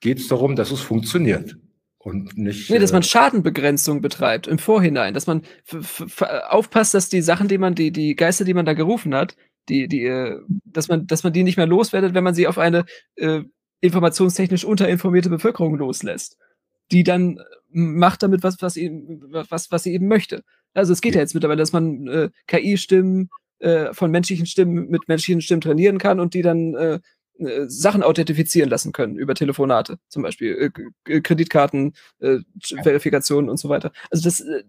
[SPEAKER 2] geht es darum, dass es funktioniert. Und nicht.
[SPEAKER 1] Nee, dass man äh, Schadenbegrenzung betreibt im Vorhinein, dass man aufpasst, dass die Sachen, die man, die, die Geister, die man da gerufen hat, die, die, äh, dass man, dass man die nicht mehr loswerdet, wenn man sie auf eine äh, informationstechnisch unterinformierte Bevölkerung loslässt. Die dann macht damit was, was, eben, was, was sie eben möchte. Also es geht ja, ja jetzt mittlerweile, dass man äh, KI-Stimmen äh, von menschlichen Stimmen mit menschlichen Stimmen trainieren kann und die dann äh, äh, Sachen authentifizieren lassen können über Telefonate, zum Beispiel äh, Kreditkarten, äh, Verifikationen und so weiter. Also das, äh,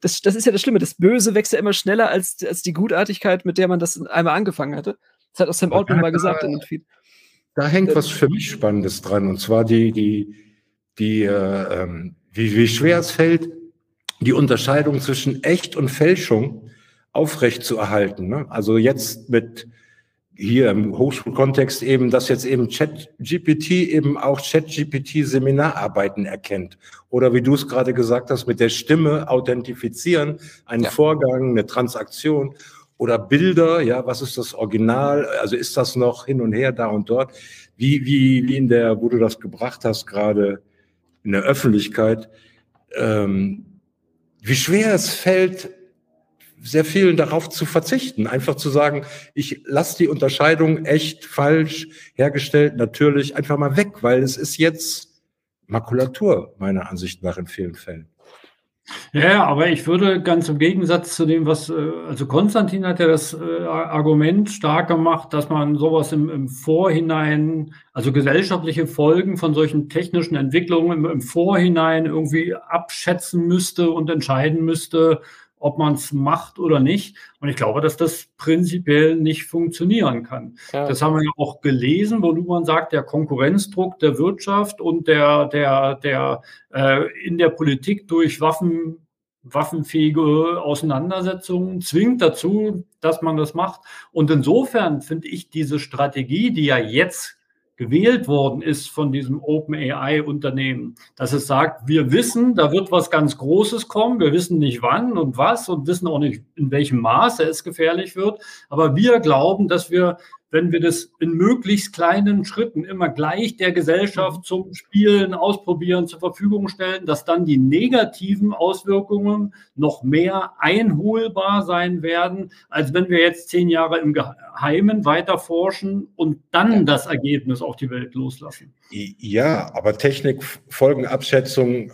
[SPEAKER 1] das, das ist ja das Schlimme. Das Böse wächst ja immer schneller als, als die Gutartigkeit, mit der man das einmal angefangen hatte. Das hat auch Sam Altman mal gesagt in dem Feed.
[SPEAKER 2] Da hängt was für mich Spannendes dran, und zwar die, die, die, äh, ähm, wie, wie schwer es fällt, die Unterscheidung zwischen Echt und Fälschung aufrecht zu erhalten. Ne? Also jetzt mit hier im Hochschulkontext eben, dass jetzt eben ChatGPT eben auch ChatGPT-Seminararbeiten erkennt. Oder wie du es gerade gesagt hast, mit der Stimme authentifizieren, einen ja. Vorgang, eine Transaktion oder Bilder, ja, was ist das Original? Also ist das noch hin und her da und dort? Wie, wie, wie in der, wo du das gebracht hast, gerade in der Öffentlichkeit, ähm, wie schwer es fällt, sehr vielen darauf zu verzichten, einfach zu sagen, ich lasse die Unterscheidung echt falsch hergestellt natürlich einfach mal weg, weil es ist jetzt Makulatur meiner Ansicht nach in vielen Fällen.
[SPEAKER 3] Ja, aber ich würde ganz im Gegensatz zu dem, was, äh, also Konstantin hat ja das äh, Argument stark gemacht, dass man sowas im, im Vorhinein, also gesellschaftliche Folgen von solchen technischen Entwicklungen im, im Vorhinein irgendwie abschätzen müsste und entscheiden müsste, ob man es macht oder nicht. Und ich glaube, dass das prinzipiell nicht funktionieren kann. Ja. Das haben wir ja auch gelesen, wo man sagt, der Konkurrenzdruck der Wirtschaft und der, der, der äh, in der Politik durch Waffen waffenfähige Auseinandersetzungen zwingt dazu, dass man das macht. Und insofern finde ich diese Strategie, die ja jetzt gewählt worden ist von diesem OpenAI-Unternehmen, dass es sagt, wir wissen, da wird was ganz Großes kommen, wir wissen nicht wann und was und wissen auch nicht, in welchem Maße es gefährlich wird, aber wir glauben, dass wir wenn wir das in möglichst kleinen Schritten immer gleich der Gesellschaft zum Spielen, Ausprobieren zur Verfügung stellen, dass dann die negativen Auswirkungen noch mehr einholbar sein werden, als wenn wir jetzt zehn Jahre im Geheimen weiter forschen und dann das Ergebnis auf die Welt loslassen.
[SPEAKER 2] Ja, aber Technikfolgenabschätzung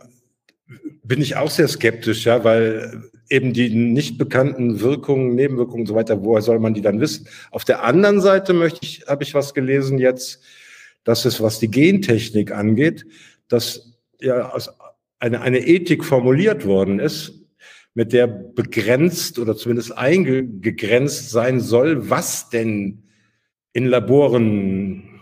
[SPEAKER 2] bin ich auch sehr skeptisch, ja, weil eben die nicht bekannten Wirkungen, Nebenwirkungen und so weiter, woher soll man die dann wissen? Auf der anderen Seite möchte ich, habe ich was gelesen jetzt, dass es, was die Gentechnik angeht, dass ja eine, eine Ethik formuliert worden ist, mit der begrenzt oder zumindest eingegrenzt sein soll, was denn in Laboren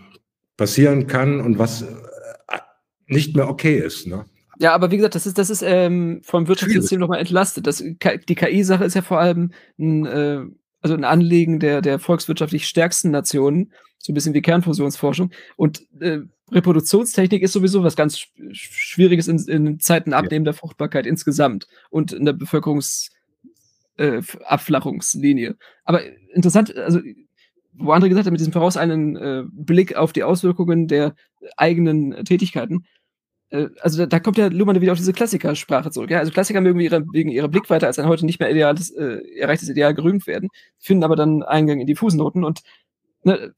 [SPEAKER 2] passieren kann und was äh, nicht mehr okay ist. Ne?
[SPEAKER 1] Ja, aber wie gesagt, das ist, das ist ähm, vom Wirtschaftssystem nochmal entlastet. Das, die KI-Sache ist ja vor allem ein, äh, also ein Anliegen der, der volkswirtschaftlich stärksten Nationen, so ein bisschen wie Kernfusionsforschung. Und äh, Reproduktionstechnik ist sowieso was ganz Schwieriges in, in Zeiten abnehmender ja. Fruchtbarkeit insgesamt und in der Bevölkerungsabflachungslinie. Äh, aber interessant, also wo andere gesagt hat, mit diesem voraus einen äh, Blick auf die Auswirkungen der eigenen Tätigkeiten, also da, da, kommt ja Luhmann wieder auf diese Klassikersprache zurück. Ja? Also Klassiker mögen ihre, wegen ihrer Blickweite als ein heute nicht mehr ideales, äh, erreichtes Ideal gerühmt werden, finden aber dann Eingang in die Fußnoten und ne,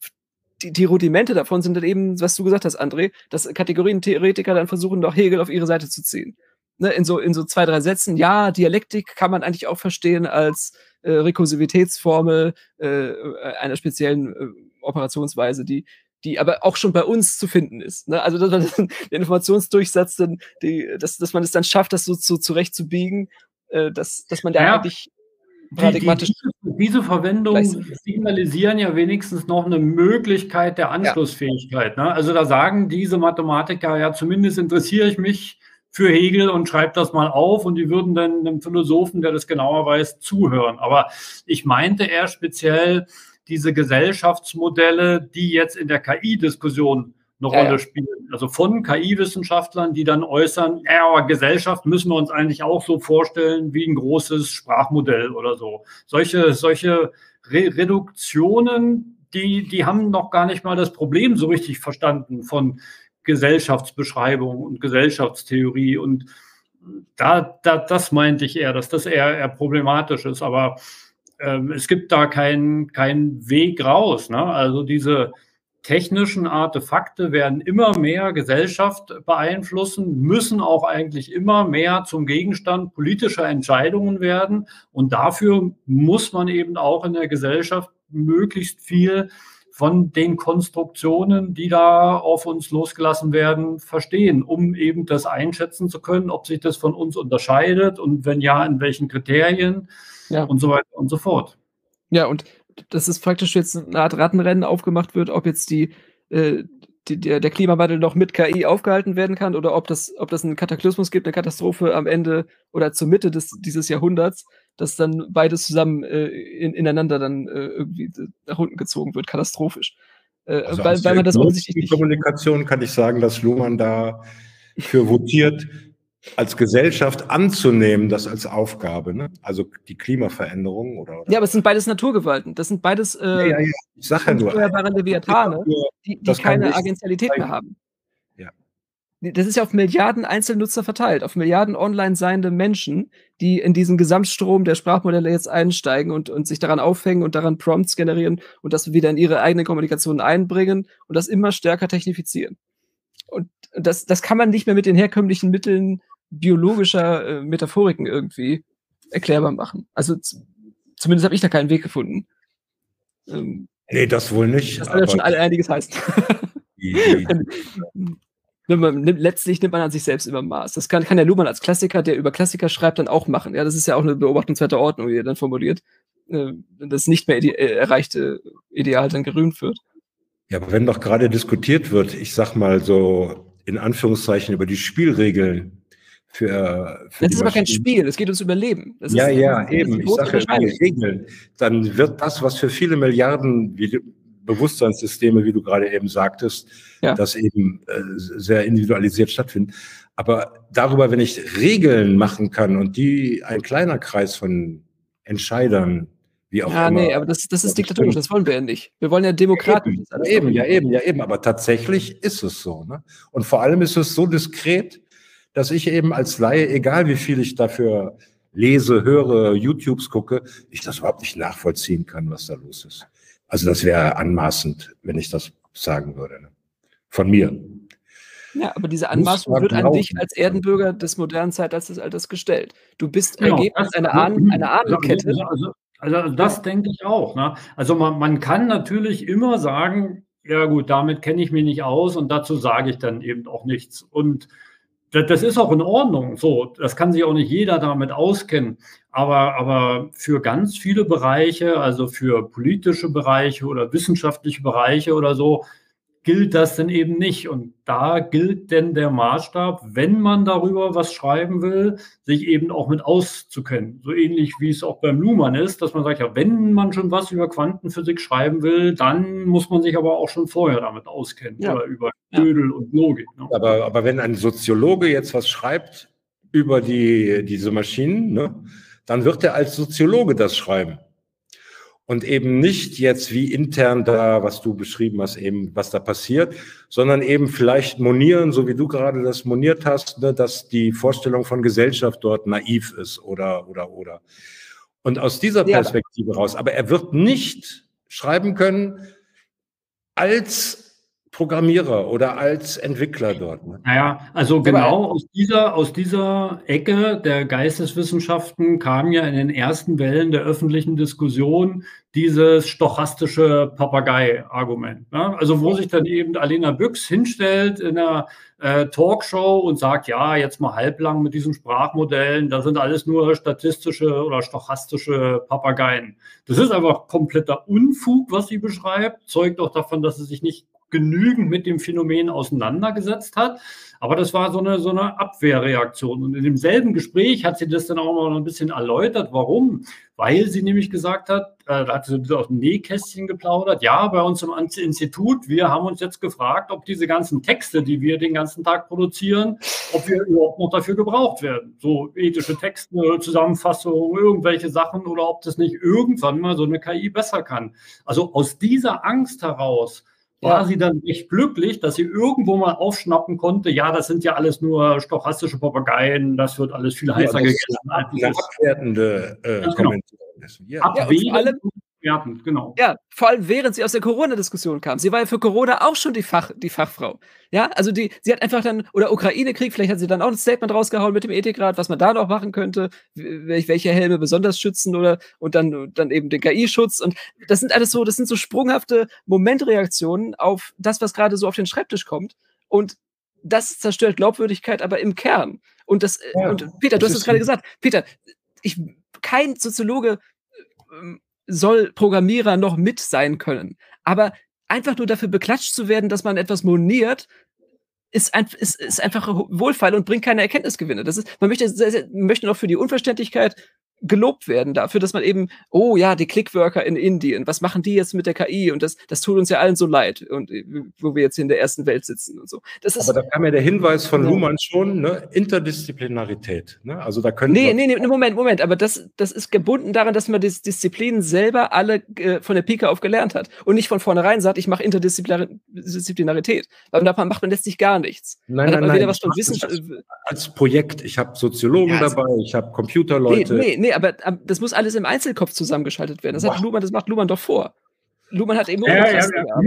[SPEAKER 1] die, die Rudimente davon sind dann eben, was du gesagt hast, André, dass Kategorientheoretiker dann versuchen, doch Hegel auf ihre Seite zu ziehen. Ne, in, so, in so zwei, drei Sätzen, ja, Dialektik kann man eigentlich auch verstehen als äh, Rekursivitätsformel äh, einer speziellen äh, Operationsweise, die die aber auch schon bei uns zu finden ist. Ne? Also dass man den Informationsdurchsatz, dann, die, dass, dass man es dann schafft, das so zu, zurechtzubiegen, äh, dass, dass man da ja. eigentlich
[SPEAKER 3] paradigmatisch. Die, die, diese Verwendungen signalisieren ja wenigstens noch eine Möglichkeit der Anschlussfähigkeit. Ne? Also da sagen diese Mathematiker ja, zumindest interessiere ich mich für Hegel und schreibe das mal auf und die würden dann einem Philosophen, der das genauer weiß, zuhören. Aber ich meinte eher speziell diese Gesellschaftsmodelle, die jetzt in der KI-Diskussion eine ja, Rolle spielen. Also von KI-Wissenschaftlern, die dann äußern, ja, aber Gesellschaft müssen wir uns eigentlich auch so vorstellen wie ein großes Sprachmodell oder so. Solche, solche Re Reduktionen, die, die haben noch gar nicht mal das Problem so richtig verstanden von Gesellschaftsbeschreibung und Gesellschaftstheorie. Und da, da, das meinte ich eher, dass das eher, eher problematisch ist. Aber ähm, es gibt da keinen keinen Weg raus. Ne? Also diese technischen Artefakte werden immer mehr Gesellschaft beeinflussen, müssen auch eigentlich immer mehr zum Gegenstand politischer Entscheidungen werden. Und dafür muss man eben auch in der Gesellschaft möglichst viel von den Konstruktionen, die da auf uns losgelassen werden, verstehen, um eben das einschätzen zu können, ob sich das von uns unterscheidet und wenn ja, in welchen Kriterien ja. und so weiter und so fort.
[SPEAKER 1] Ja, und dass es praktisch jetzt eine Art Rattenrennen aufgemacht wird, ob jetzt die, äh, die, der, der, Klimawandel noch mit KI aufgehalten werden kann oder ob das, ob das einen Kataklysmus gibt, eine Katastrophe am Ende oder zur Mitte des, dieses Jahrhunderts, dass dann beides zusammen äh, in, ineinander dann äh, irgendwie nach unten gezogen wird, katastrophisch.
[SPEAKER 2] Äh, also weil, weil man das offensichtlich. Kommunikation kann ich sagen, dass Luhmann da für votiert, als Gesellschaft anzunehmen, das als Aufgabe, ne? also die Klimaveränderung oder,
[SPEAKER 1] oder, Ja, aber es sind beides Naturgewalten. Das sind beides äh, ja, ja, ja.
[SPEAKER 2] Ich sag ja nur,
[SPEAKER 1] Leviathane, die, die keine Agentialität mehr haben. Ja. Das ist ja auf Milliarden Einzelnutzer verteilt, auf Milliarden online seiende Menschen, die in diesen Gesamtstrom der Sprachmodelle jetzt einsteigen und, und sich daran aufhängen und daran Prompts generieren und das wieder in ihre eigene Kommunikation einbringen und das immer stärker technifizieren. Und das, das kann man nicht mehr mit den herkömmlichen Mitteln biologischer äh, Metaphoriken irgendwie erklärbar machen. Also zumindest habe ich da keinen Weg gefunden.
[SPEAKER 2] Ähm, nee, das wohl nicht.
[SPEAKER 1] Das soll ja schon einiges heißen. letztlich nimmt man an sich selbst immer Maß. Das kann, kann der Luhmann als Klassiker, der über Klassiker schreibt, dann auch machen. Ja, das ist ja auch eine Beobachtung zweiter Ordnung, wie er dann formuliert, äh, das nicht mehr ide äh, erreichte Ideal dann gerühmt wird.
[SPEAKER 2] Ja, aber wenn doch gerade diskutiert wird, ich sag mal so in Anführungszeichen über die Spielregeln für,
[SPEAKER 1] für das ist aber kein Spiel, es geht ums Überleben. Das
[SPEAKER 2] ja, ist, ja, eben. Ich sage ja Regeln. Dann wird das, was für viele Milliarden wie, Bewusstseinssysteme, wie du gerade eben sagtest, ja. das eben äh, sehr individualisiert stattfinden. Aber darüber, wenn ich Regeln machen kann und die ein kleiner Kreis von Entscheidern, wie auch ja, immer. Ja, nee,
[SPEAKER 1] aber das, das ist diktatorisch, das wollen wir ja nicht. Wir wollen ja demokratisch.
[SPEAKER 2] Ja, eben, ja, eben, ja, eben. Aber tatsächlich ist es so. Ne? Und vor allem ist es so diskret, dass ich eben als Laie, egal wie viel ich dafür lese, höre, YouTubes gucke, ich das überhaupt nicht nachvollziehen kann, was da los ist. Also das wäre anmaßend, wenn ich das sagen würde. Ne? Von mir.
[SPEAKER 1] Ja, aber diese Anmaßung wird an dich als Erdenbürger des modernen Zeitalters gestellt. Du bist genau, Ergebnis einer, Ahn einer Ahnenkette.
[SPEAKER 3] Also, also, also das denke ich auch. Ne? Also man, man kann natürlich immer sagen, ja gut, damit kenne ich mich nicht aus und dazu sage ich dann eben auch nichts. Und das ist auch in Ordnung. So, das kann sich auch nicht jeder damit auskennen. Aber, aber für ganz viele Bereiche, also für politische Bereiche oder wissenschaftliche Bereiche oder so, gilt das denn eben nicht. Und da gilt denn der Maßstab, wenn man darüber was schreiben will, sich eben auch mit auszukennen. So ähnlich wie es auch beim Luhmann ist, dass man sagt, ja, wenn man schon was über Quantenphysik schreiben will, dann muss man sich aber auch schon vorher damit auskennen ja. oder über Gödel ja. und Logik.
[SPEAKER 2] Ne? Aber, aber wenn ein Soziologe jetzt was schreibt über die, diese Maschinen, ne, dann wird er als Soziologe das schreiben und eben nicht jetzt wie intern da, was du beschrieben hast, eben was da passiert, sondern eben vielleicht monieren, so wie du gerade das moniert hast, ne, dass die Vorstellung von Gesellschaft dort naiv ist oder oder oder. Und aus dieser Perspektive ja. raus, aber er wird nicht schreiben können als Programmierer oder als Entwickler dort.
[SPEAKER 3] Ne? Naja, also genau aus dieser, aus dieser Ecke der Geisteswissenschaften kam ja in den ersten Wellen der öffentlichen Diskussion dieses stochastische Papagei-Argument. Ne? Also wo sich dann eben Alena Büchs hinstellt in einer äh, Talkshow und sagt, ja, jetzt mal halblang mit diesen Sprachmodellen, da sind alles nur statistische oder stochastische Papageien. Das ist einfach kompletter Unfug, was sie beschreibt, zeugt auch davon, dass sie sich nicht genügend mit dem Phänomen auseinandergesetzt hat. Aber das war so eine, so eine Abwehrreaktion. Und in demselben Gespräch hat sie das dann auch mal ein bisschen erläutert. Warum? Weil sie nämlich gesagt hat, äh, da hat sie aus dem Nähkästchen geplaudert. Ja, bei uns im Institut, wir haben uns jetzt gefragt, ob diese ganzen Texte, die wir den ganzen Tag produzieren, ob wir überhaupt noch dafür gebraucht werden. So ethische Texte, Zusammenfassungen, irgendwelche Sachen oder ob das nicht irgendwann mal so eine KI besser kann. Also aus dieser Angst heraus, war sie dann echt glücklich, dass sie irgendwo mal aufschnappen konnte, ja, das sind ja alles nur stochastische Papageien, das wird alles viel heißer ja, gegessen.
[SPEAKER 2] Eine abwertende äh,
[SPEAKER 1] genau. Kommentar. Ja. Abwertend Experten, genau. Ja, vor allem während sie aus der Corona-Diskussion kam. Sie war ja für Corona auch schon die, Fach, die Fachfrau. Ja, also die, sie hat einfach dann, oder Ukraine-Krieg, vielleicht hat sie dann auch ein Statement rausgehauen mit dem Ethikrat, was man da noch machen könnte, welche Helme besonders schützen oder und dann, dann eben den KI-Schutz. Und das sind alles so, das sind so sprunghafte Momentreaktionen auf das, was gerade so auf den Schreibtisch kommt. Und das zerstört Glaubwürdigkeit aber im Kern. Und das, ja, und Peter, du hast es gerade gesagt, Peter, ich, kein Soziologe ähm, soll Programmierer noch mit sein können. Aber einfach nur dafür beklatscht zu werden, dass man etwas moniert, ist, ein, ist, ist einfach Wohlfall und bringt keine Erkenntnisgewinne. Das ist, man möchte, man möchte noch für die Unverständlichkeit gelobt werden dafür, dass man eben, oh ja, die Clickworker in Indien, was machen die jetzt mit der KI? Und das, das tut uns ja allen so leid, und äh, wo wir jetzt hier in der ersten Welt sitzen und so.
[SPEAKER 2] Das ist, Aber da kam ja der Hinweis von ja. Luhmann schon, ne? Interdisziplinarität. Ne? Also da können
[SPEAKER 1] Nee, nee, nee, Moment, Moment, aber das, das ist gebunden daran, dass man die Disziplinen selber alle äh, von der Pike auf gelernt hat und nicht von vornherein sagt, ich mache Interdisziplinarität. Weil da macht man letztlich gar nichts.
[SPEAKER 2] Nein, nein, nein. Als, als Projekt. Ich habe Soziologen ja, also, dabei, ich habe Computerleute.
[SPEAKER 1] Nee, nee, nee, aber, aber, das muss alles im Einzelkopf zusammengeschaltet werden. Das, hat Luhmann, das macht Luhmann doch vor. Luhmann hat eben
[SPEAKER 3] ja, ja, ja,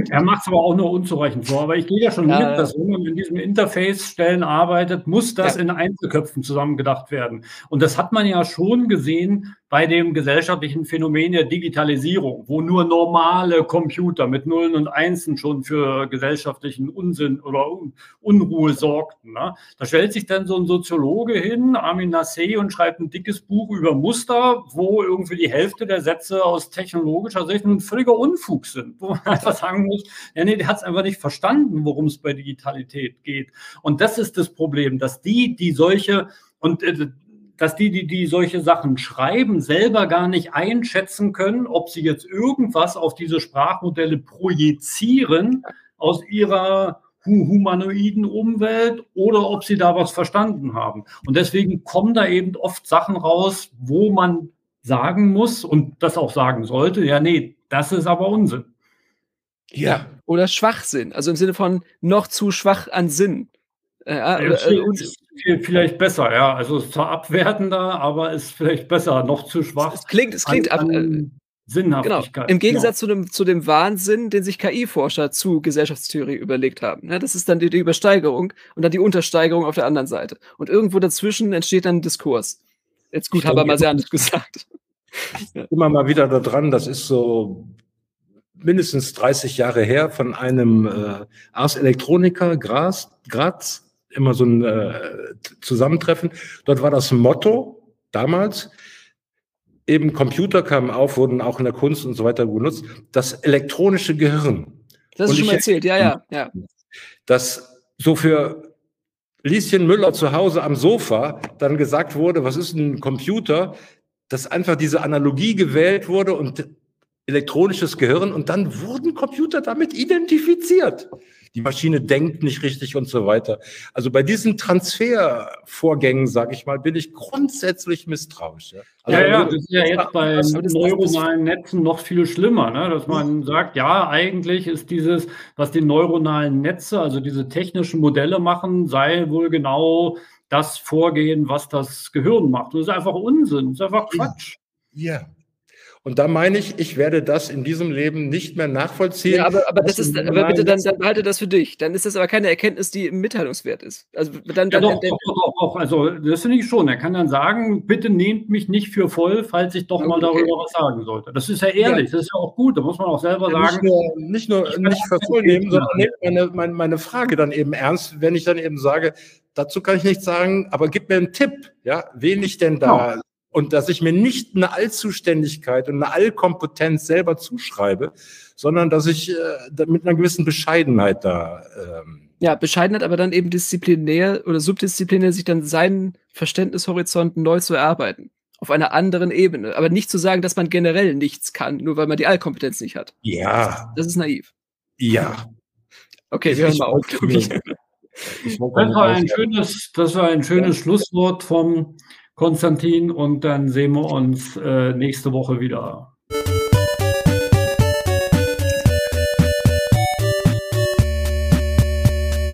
[SPEAKER 3] Er macht es aber auch nur unzureichend vor. Aber ich gehe ja schon ja, mit, dass wenn man in diesen Interface-Stellen arbeitet, muss das in Einzelköpfen zusammengedacht werden. Und das hat man ja schon gesehen bei dem gesellschaftlichen Phänomen der Digitalisierung, wo nur normale Computer mit Nullen und Einsen schon für gesellschaftlichen Unsinn oder Unruhe sorgten. Ne? Da stellt sich dann so ein Soziologe hin, Armin Nassé, und schreibt ein dickes Buch über Muster, wo irgendwie die Hälfte der Sätze aus technologischer Sicht ein völliger Unfug sind. Wo man einfach sagen muss, ja, nee, der hat es einfach nicht verstanden, worum es bei Digitalität geht. Und das ist das Problem, dass die, die solche und äh, dass die, die, die solche Sachen schreiben, selber gar nicht einschätzen können, ob sie jetzt irgendwas auf diese Sprachmodelle projizieren aus ihrer humanoiden Umwelt oder ob sie da was verstanden haben. Und deswegen kommen da eben oft Sachen raus, wo man sagen muss und das auch sagen sollte, ja, nee, das ist aber Unsinn.
[SPEAKER 1] Ja. Oder Schwachsinn, also im Sinne von noch zu schwach an Sinn.
[SPEAKER 3] Äh, äh, äh, vielleicht besser, ja. Also es ist zwar abwertender, aber ist vielleicht besser, noch zu schwach.
[SPEAKER 1] Es klingt, es klingt an äh, Sinnhaftigkeit. Genau. Im Gegensatz genau. zu, dem, zu dem Wahnsinn, den sich KI-Forscher zu Gesellschaftstheorie überlegt haben. Ja, das ist dann die, die, Übersteigerung und dann die Untersteigerung auf der anderen Seite. Und irgendwo dazwischen entsteht dann ein Diskurs. Jetzt gut, habe mal sehr anders gesagt.
[SPEAKER 2] Immer mal wieder da dran, das ist so mindestens 30 Jahre her von einem äh, Ars Electronica Graz, Graz immer so ein äh, Zusammentreffen. Dort war das Motto damals, eben Computer kamen auf, wurden auch in der Kunst und so weiter benutzt, das elektronische Gehirn.
[SPEAKER 1] Das ist schon mal erzählt, ja, ja, ja.
[SPEAKER 2] Das so für Lieschen Müller zu Hause am Sofa dann gesagt wurde, was ist ein Computer, dass einfach diese Analogie gewählt wurde und elektronisches Gehirn und dann wurden Computer damit identifiziert die Maschine denkt nicht richtig und so weiter. Also bei diesen Transfervorgängen, sage ich mal, bin ich grundsätzlich misstrauisch.
[SPEAKER 3] Ja, also, ja, ja, das ist ja jetzt bei neuronalen Netzen noch viel schlimmer, ne? dass man sagt, ja, eigentlich ist dieses, was die neuronalen Netze, also diese technischen Modelle machen, sei wohl genau das Vorgehen, was das Gehirn macht. das ist einfach Unsinn, das ist einfach Quatsch.
[SPEAKER 2] Ja. Und da meine ich, ich werde das in diesem Leben nicht mehr nachvollziehen. Ja,
[SPEAKER 1] aber, aber das ist, aber bitte dann, dann behalte das für dich. Dann ist das aber keine Erkenntnis, die mitteilungswert ist. Also dann, dann,
[SPEAKER 3] ja, doch, dann, doch, doch, doch, Also das finde ich schon. Er kann dann sagen, bitte nehmt mich nicht für voll, falls ich doch okay. mal darüber was sagen sollte. Das ist ja ehrlich, ja. das ist ja auch gut. Da muss man auch selber ja, sagen.
[SPEAKER 2] Nicht nur, nicht, nur, nicht für voll nehmen, sondern nehmt meine, meine, meine Frage dann eben ernst, wenn ich dann eben sage, dazu kann ich nichts sagen, aber gib mir einen Tipp, ja, wen ich denn da genau und dass ich mir nicht eine Allzuständigkeit und eine Allkompetenz selber zuschreibe, sondern dass ich äh, mit einer gewissen Bescheidenheit da. Ähm
[SPEAKER 1] ja, Bescheidenheit, aber dann eben disziplinär oder subdisziplinär sich dann seinen Verständnishorizont neu zu erarbeiten. Auf einer anderen Ebene. Aber nicht zu sagen, dass man generell nichts kann, nur weil man die Allkompetenz nicht hat.
[SPEAKER 2] Ja.
[SPEAKER 1] Das ist naiv.
[SPEAKER 2] Ja.
[SPEAKER 1] Okay, wir hören mal auf.
[SPEAKER 3] Das war ein schönes, das war ein schönes Schlusswort vom Konstantin und dann sehen wir uns äh, nächste Woche wieder.